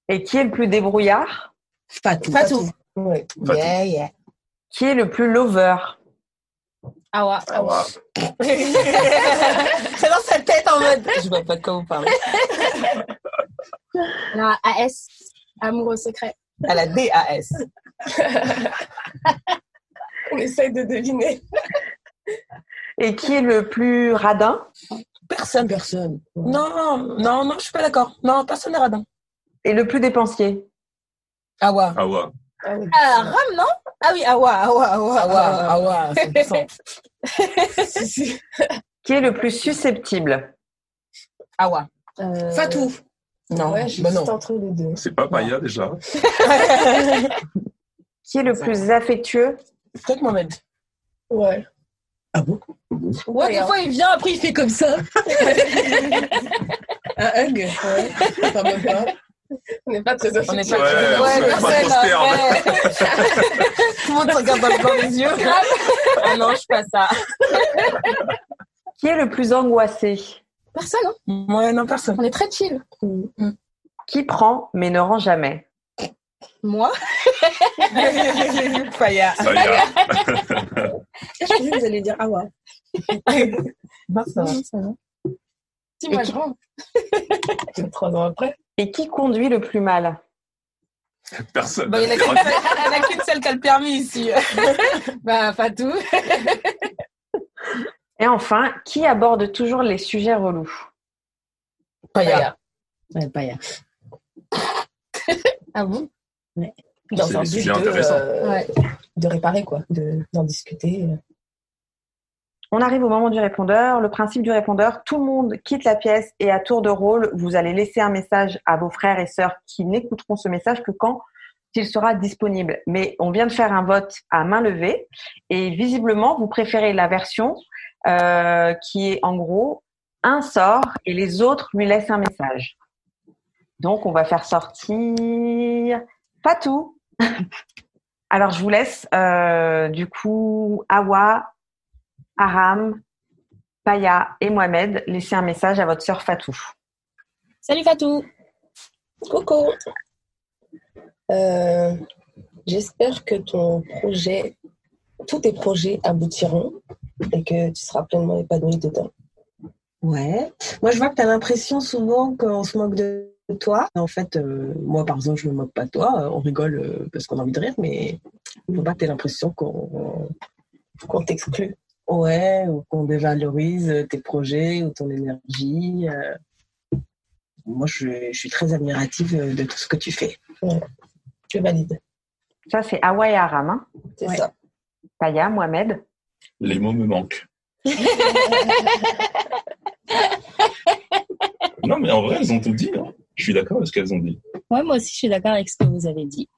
Et qui est le plus débrouillard? Fatou. Fatou. Ouais. Fatou. Yeah, yeah. Qui est le plus lover? Awa. Ah, ouais. C'est dans sa tête en mode. Je vois pas de quoi vous parlez. La AS. Amoureux secret. À la DAS. On essaye de deviner. Et qui est le plus radin? Personne. Personne. Non, non, non, je suis pas d'accord. Non, personne n'est radin. Et le plus dépensier? Awa. Ah ouais. Ah oui. Ah, non? Ah oui, Awa, Awa, Awa. Awa, Awa, 100%. Si, si. Qui est le plus susceptible? Awa. Euh, Fatou. Non, Ouais, bah non. entre les deux. C'est pas Paya déjà. Qui est le plus affectueux? Peut-être Mohamed. Ouais. Ah bon? Ouais, Des fois, il vient, après, il fait comme ça. Un hug. Ouais. Même pas. On n'est pas très On n'est pas Ouais, Ouais, ouais. Tout le monde se regarde dans le blanc des yeux. Ah non, je pas ça. Qui est le plus angoissé? Personne, hein Ouais, non, personne. On est très chill. Qui prend mais ne rend jamais? Moi Faya. Je pensais que vous allez dire ah ouais. Non, ça va. Si, moi, je rends. Trois ans après? Et qui conduit le plus mal? Personne. Bon, il y en a qu'une seule- qui a le permis ici. Bah, Fatou. Et enfin, qui aborde toujours les sujets relous? Ouais, pas hier. Ah bon? Dans C'est un but de, euh, Ouais. de réparer, quoi. De- D'en discuter. On arrive au moment du répondeur. Le principe du répondeur, tout le monde quitte la pièce et à tour de rôle, vous allez laisser un message à vos frères et sœurs qui n'écouteront ce message que quand il sera disponible. Mais on vient de faire un vote à main levée et visiblement, vous préférez la version euh, qui est en gros un sort et les autres lui laissent un message. Donc, on va faire sortir Fatou. Alors, je vous laisse euh, du coup Awa, Aram, Paya et Mohamed laisser un message à votre sœur Fatou. Salut, Fatou. Coucou. Euh, J'espère que ton projet, tous tes projets aboutiront et que tu seras pleinement épanoui dedans. Ouais. Moi, je vois que tu as l'impression souvent qu'on se moque de toi. En fait, euh, moi, par exemple, je me moque pas de toi. Euh, On rigole euh, parce qu'on a envie de rire, mais il faut pas que tu l'impression qu'on Qu'on t'exclut. Ouais, ou qu'on dévalorise tes projets ou ton énergie. euh. Moi, je, je suis très admirative euh, de tout ce que tu fais. Je valide. Ça, c'est Awa et Aram. hein. C'est Ouais. ça. Paya, Mohamed Les mots me manquent. non, mais en vrai, elles ont tout dit. hein. Je suis d'accord avec ce qu'elles ont dit. Ouais, moi aussi, je suis d'accord avec ce que vous avez dit.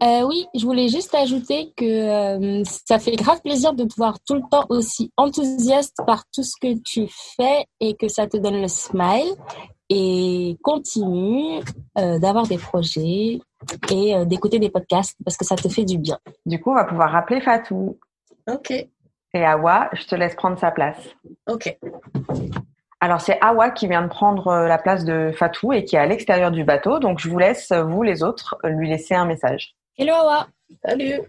Euh, oui, je voulais juste ajouter que euh, ça fait grave plaisir de te voir tout le temps aussi enthousiaste par tout ce que tu fais et que ça te donne le smile. Et continue euh, d'avoir des projets et euh, d'écouter des podcasts parce que ça te fait du bien. Du coup, on va pouvoir rappeler Fatou. Ok, Et Awa, je te laisse prendre sa place. ok. Alors, c'est Awa qui vient de prendre la place de Fatou et qui est à l'extérieur du bateau. Donc, je vous laisse, vous les autres, lui laisser un message. Hello Awa Salut.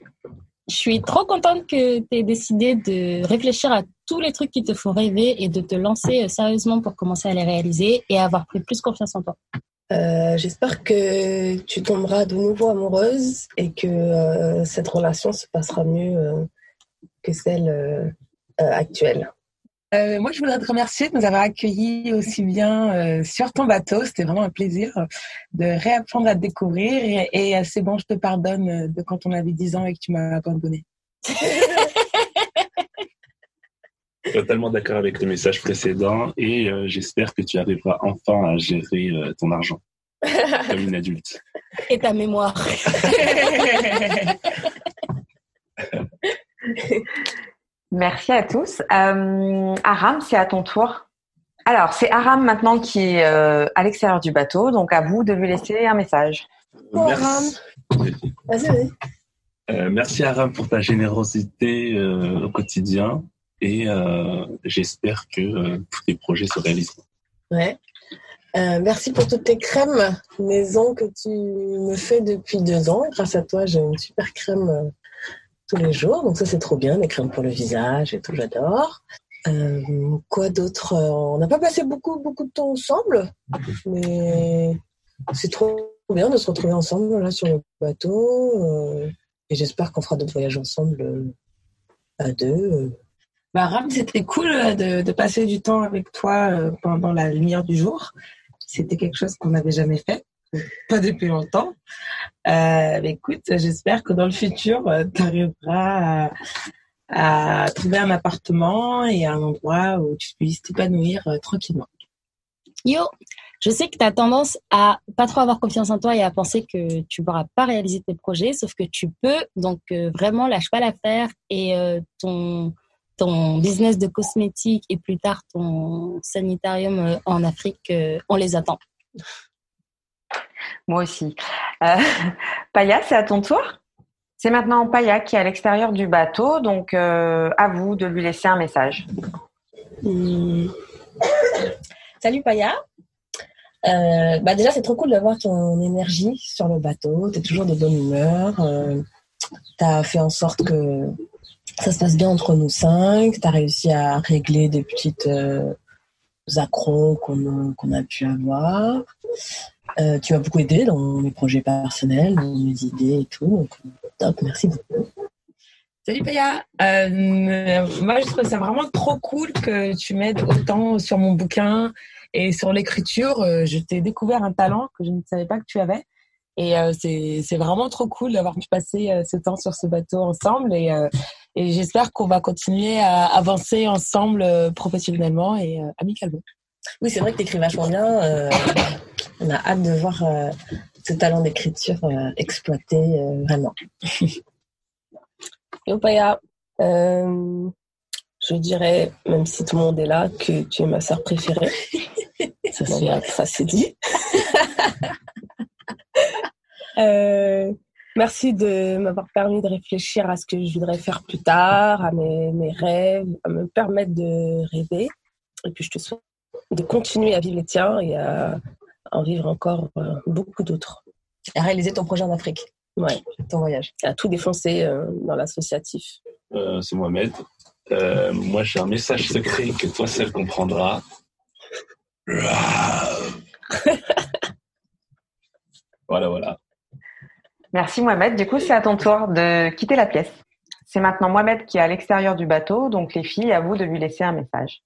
Je suis trop contente que tu aies décidé de réfléchir à tous les trucs qui te font rêver et de te lancer euh, sérieusement pour commencer à les réaliser et avoir pris plus confiance en toi. Euh, J'espère que tu tomberas de nouveau amoureuse et que euh, cette relation se passera mieux euh, que celle actuelle. Euh, moi, je voudrais te remercier de nous avoir accueillis aussi bien euh, sur ton bateau. C'était vraiment un plaisir euh, de réapprendre à te découvrir. Et, et c'est bon, je te pardonne de quand on avait 10 ans et que tu m'as abandonné. Totalement d'accord avec le message précédent et euh, j'espère que tu arriveras enfin à gérer euh, ton argent comme une adulte. Et ta mémoire. Merci à tous. Euh, Aram, c'est à ton tour. Alors, c'est Aram maintenant qui est euh, à l'extérieur du bateau, donc à vous de lui laisser un message. Merci. Vas-y, vas-y. Euh, merci Aram pour ta générosité euh, au quotidien et euh, j'espère que euh, tous tes projets se réaliseront. Ouais. Euh, merci pour toutes tes crèmes maison que tu me fais depuis deux ans. Grâce à toi, j'ai une super crème euh, tous les jours. Donc ça, c'est trop bien. Les crèmes pour le visage et tout, j'adore. Euh, quoi d'autre? Euh, On n'a pas passé beaucoup, beaucoup de temps ensemble, mais c'est trop bien de se retrouver ensemble là sur le bateau. euh, et j'espère qu'on fera d'autres voyages ensemble à deux. Bah, Ram, c'était cool de, passer du temps avec toi pendant la lumière du jour. C'était quelque chose qu'on n'avait jamais fait, pas depuis longtemps. Euh, mais écoute, j'espère que dans le futur, tu arriveras à, trouver un appartement et un endroit où tu puisses t'épanouir euh, tranquillement. Yo, je sais que tu as tendance à pas trop avoir confiance en toi et à penser que tu pourras pas réaliser tes projets, sauf que tu peux. Donc euh, vraiment, lâche pas l'affaire et euh, ton business de cosmétiques et plus tard ton sanitarium euh, en Afrique, euh, on les attend. Moi aussi. Euh, Paya, c'est à ton tour. C'est maintenant Paya qui est à l'extérieur du bateau, donc euh, à vous de lui laisser un message. Hum. Salut Paya. Euh, bah déjà, c'est trop cool d'avoir ton énergie sur le bateau. Tu es toujours de bonne humeur. Tu as fait en sorte que ça se passe bien entre nous cinq. Tu as réussi à régler des petites accros qu'on a pu avoir. Euh, tu m'as beaucoup aidé dans mes projets personnels, dans mes idées et tout. Donc, top, merci beaucoup. Salut Paya. Euh, moi, je trouve ça vraiment trop cool que tu m'aides autant sur mon bouquin et sur l'écriture. Euh, je t'ai découvert un talent que je ne savais pas que tu avais. Et euh, c'est vraiment trop cool d'avoir pu passer euh, ce temps sur ce bateau ensemble. Et, euh, j'espère qu'on va continuer à avancer ensemble euh, professionnellement et euh, amicalement. Oui, c'est vrai que tu écris vachement bien. euh, on a hâte de voir euh, ce talent d'écriture euh, exploité vraiment. Yo Paya, euh, je dirais, même si tout le monde est là, que tu es ma sœur préférée. ça, c'est, ça c'est dit. Merci de m'avoir permis de réfléchir à ce que je voudrais faire plus tard, à mes, mes rêves, à me permettre de rêver. Et puis je te souhaite de continuer à vivre les tiens et à en vivre encore euh, beaucoup d'autres. Et réaliser ton projet en Afrique, Ouais, ton voyage. à tout défoncer euh, dans l'associatif. Euh, c'est Mohamed. Euh, moi, j'ai un message secret que toi seul comprendras. voilà, voilà. Merci Mohamed. Du coup, c'est à ton tour de quitter la pièce. C'est maintenant Mohamed qui est à l'extérieur du bateau, donc les filles, à vous de lui laisser un message.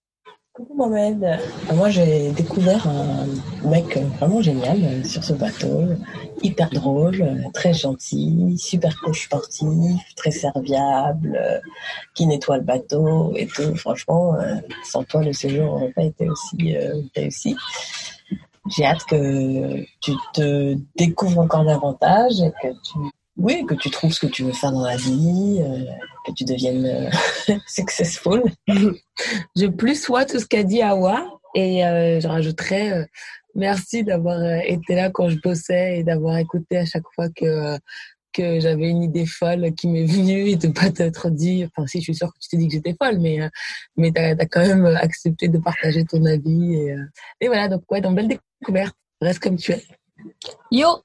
Coucou Mohamed. Euh, moi, j'ai découvert un mec vraiment génial euh, sur ce bateau, hyper drôle, euh, très gentil, super coach sportif, très serviable, qui nettoie le bateau et tout. Franchement, sans toi, le séjour n'aurait pas été aussi réussi. J'ai hâte que tu te découvres encore davantage et que tu oui, que tu trouves ce que tu veux faire dans la vie, euh, que tu deviennes euh, successful. je plus vois tout ce qu'a dit Awa et euh, je rajouterais merci d'avoir été là quand je bossais et d'avoir écouté à chaque fois que que j'avais une idée folle qui m'est venue et de pas t'être dit, enfin si je suis sûre que tu t'es dit que j'étais folle, mais mais t'as as quand même accepté de partager ton avis et, et voilà donc ouais donc belle découverte, reste comme tu es. Yo,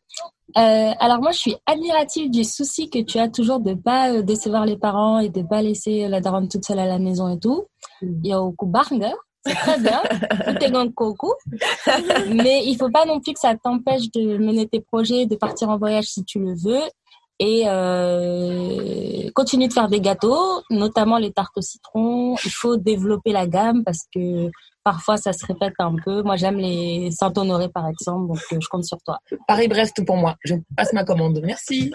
euh, alors moi, je suis admirative du souci que tu as toujours de pas euh, décevoir les parents et de pas laisser la daronne toute seule à la maison et tout. Mm. Yo, barnga, c'est très bien. Mais il faut pas non plus que ça t'empêche de mener tes projets, de partir en voyage si tu le veux. Et euh, continue de faire des gâteaux, notamment les tartes au citron. Il faut développer la gamme parce que Parfois, ça se répète un peu. Moi, j'aime les Saint-Honoré, par exemple, donc euh, je compte sur toi. Paris-Brest pour moi. Je passe ma commande. Merci.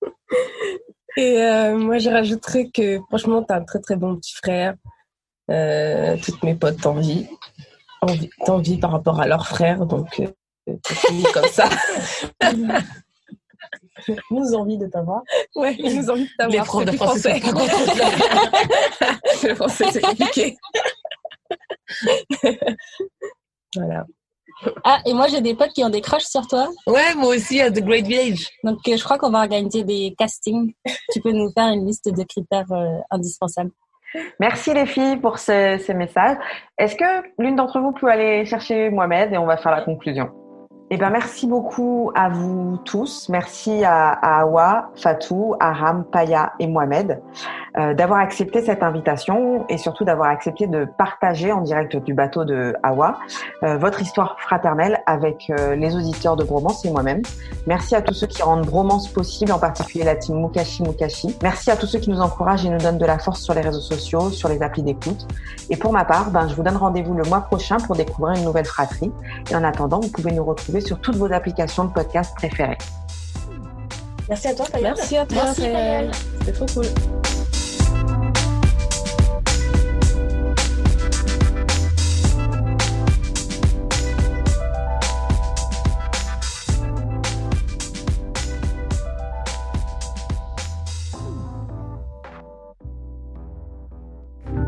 Et euh, moi, je rajouterais que franchement, tu as un très très bon petit frère. Euh, toutes mes potes t'envient. T'envient par rapport à leur frère, donc euh, comme ça. nous envie de t'avoir. Ouais, ils nous envie de t'avoir. Les profs de français. Le français, c'est compliqué. voilà. Ah, et moi j'ai des potes qui ont des crushs sur toi. Ouais, moi aussi à The Great Village. Donc euh, je crois qu'on va organiser des castings. tu peux nous faire une liste de critères euh, indispensables. Merci les filles pour ces, ces messages. Est-ce que l'une d'entre vous peut aller chercher Mohamed et on va faire la conclusion? Eh ben, merci beaucoup à vous tous. Merci à, à Awa, Fatou, Aram, Paya et Mohamed euh, d'avoir accepté cette invitation et surtout d'avoir accepté de partager en direct du bateau de Awa euh, votre histoire fraternelle avec euh, les auditeurs de Bromance et moi-même. Merci à tous ceux qui rendent Bromance possible, en particulier la team Mukashi Mukashi. Merci à tous ceux qui nous encouragent et nous donnent de la force sur les réseaux sociaux, sur les applis d'écoute. Et pour ma part, ben, je vous donne rendez-vous le mois prochain pour découvrir une nouvelle fratrie. Et en attendant, vous pouvez nous retrouver sur toutes vos applications de podcast préférées. Merci à toi, Merci à toi, C'était trop cool.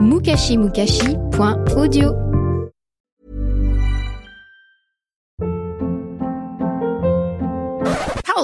mukashimukashi.audio.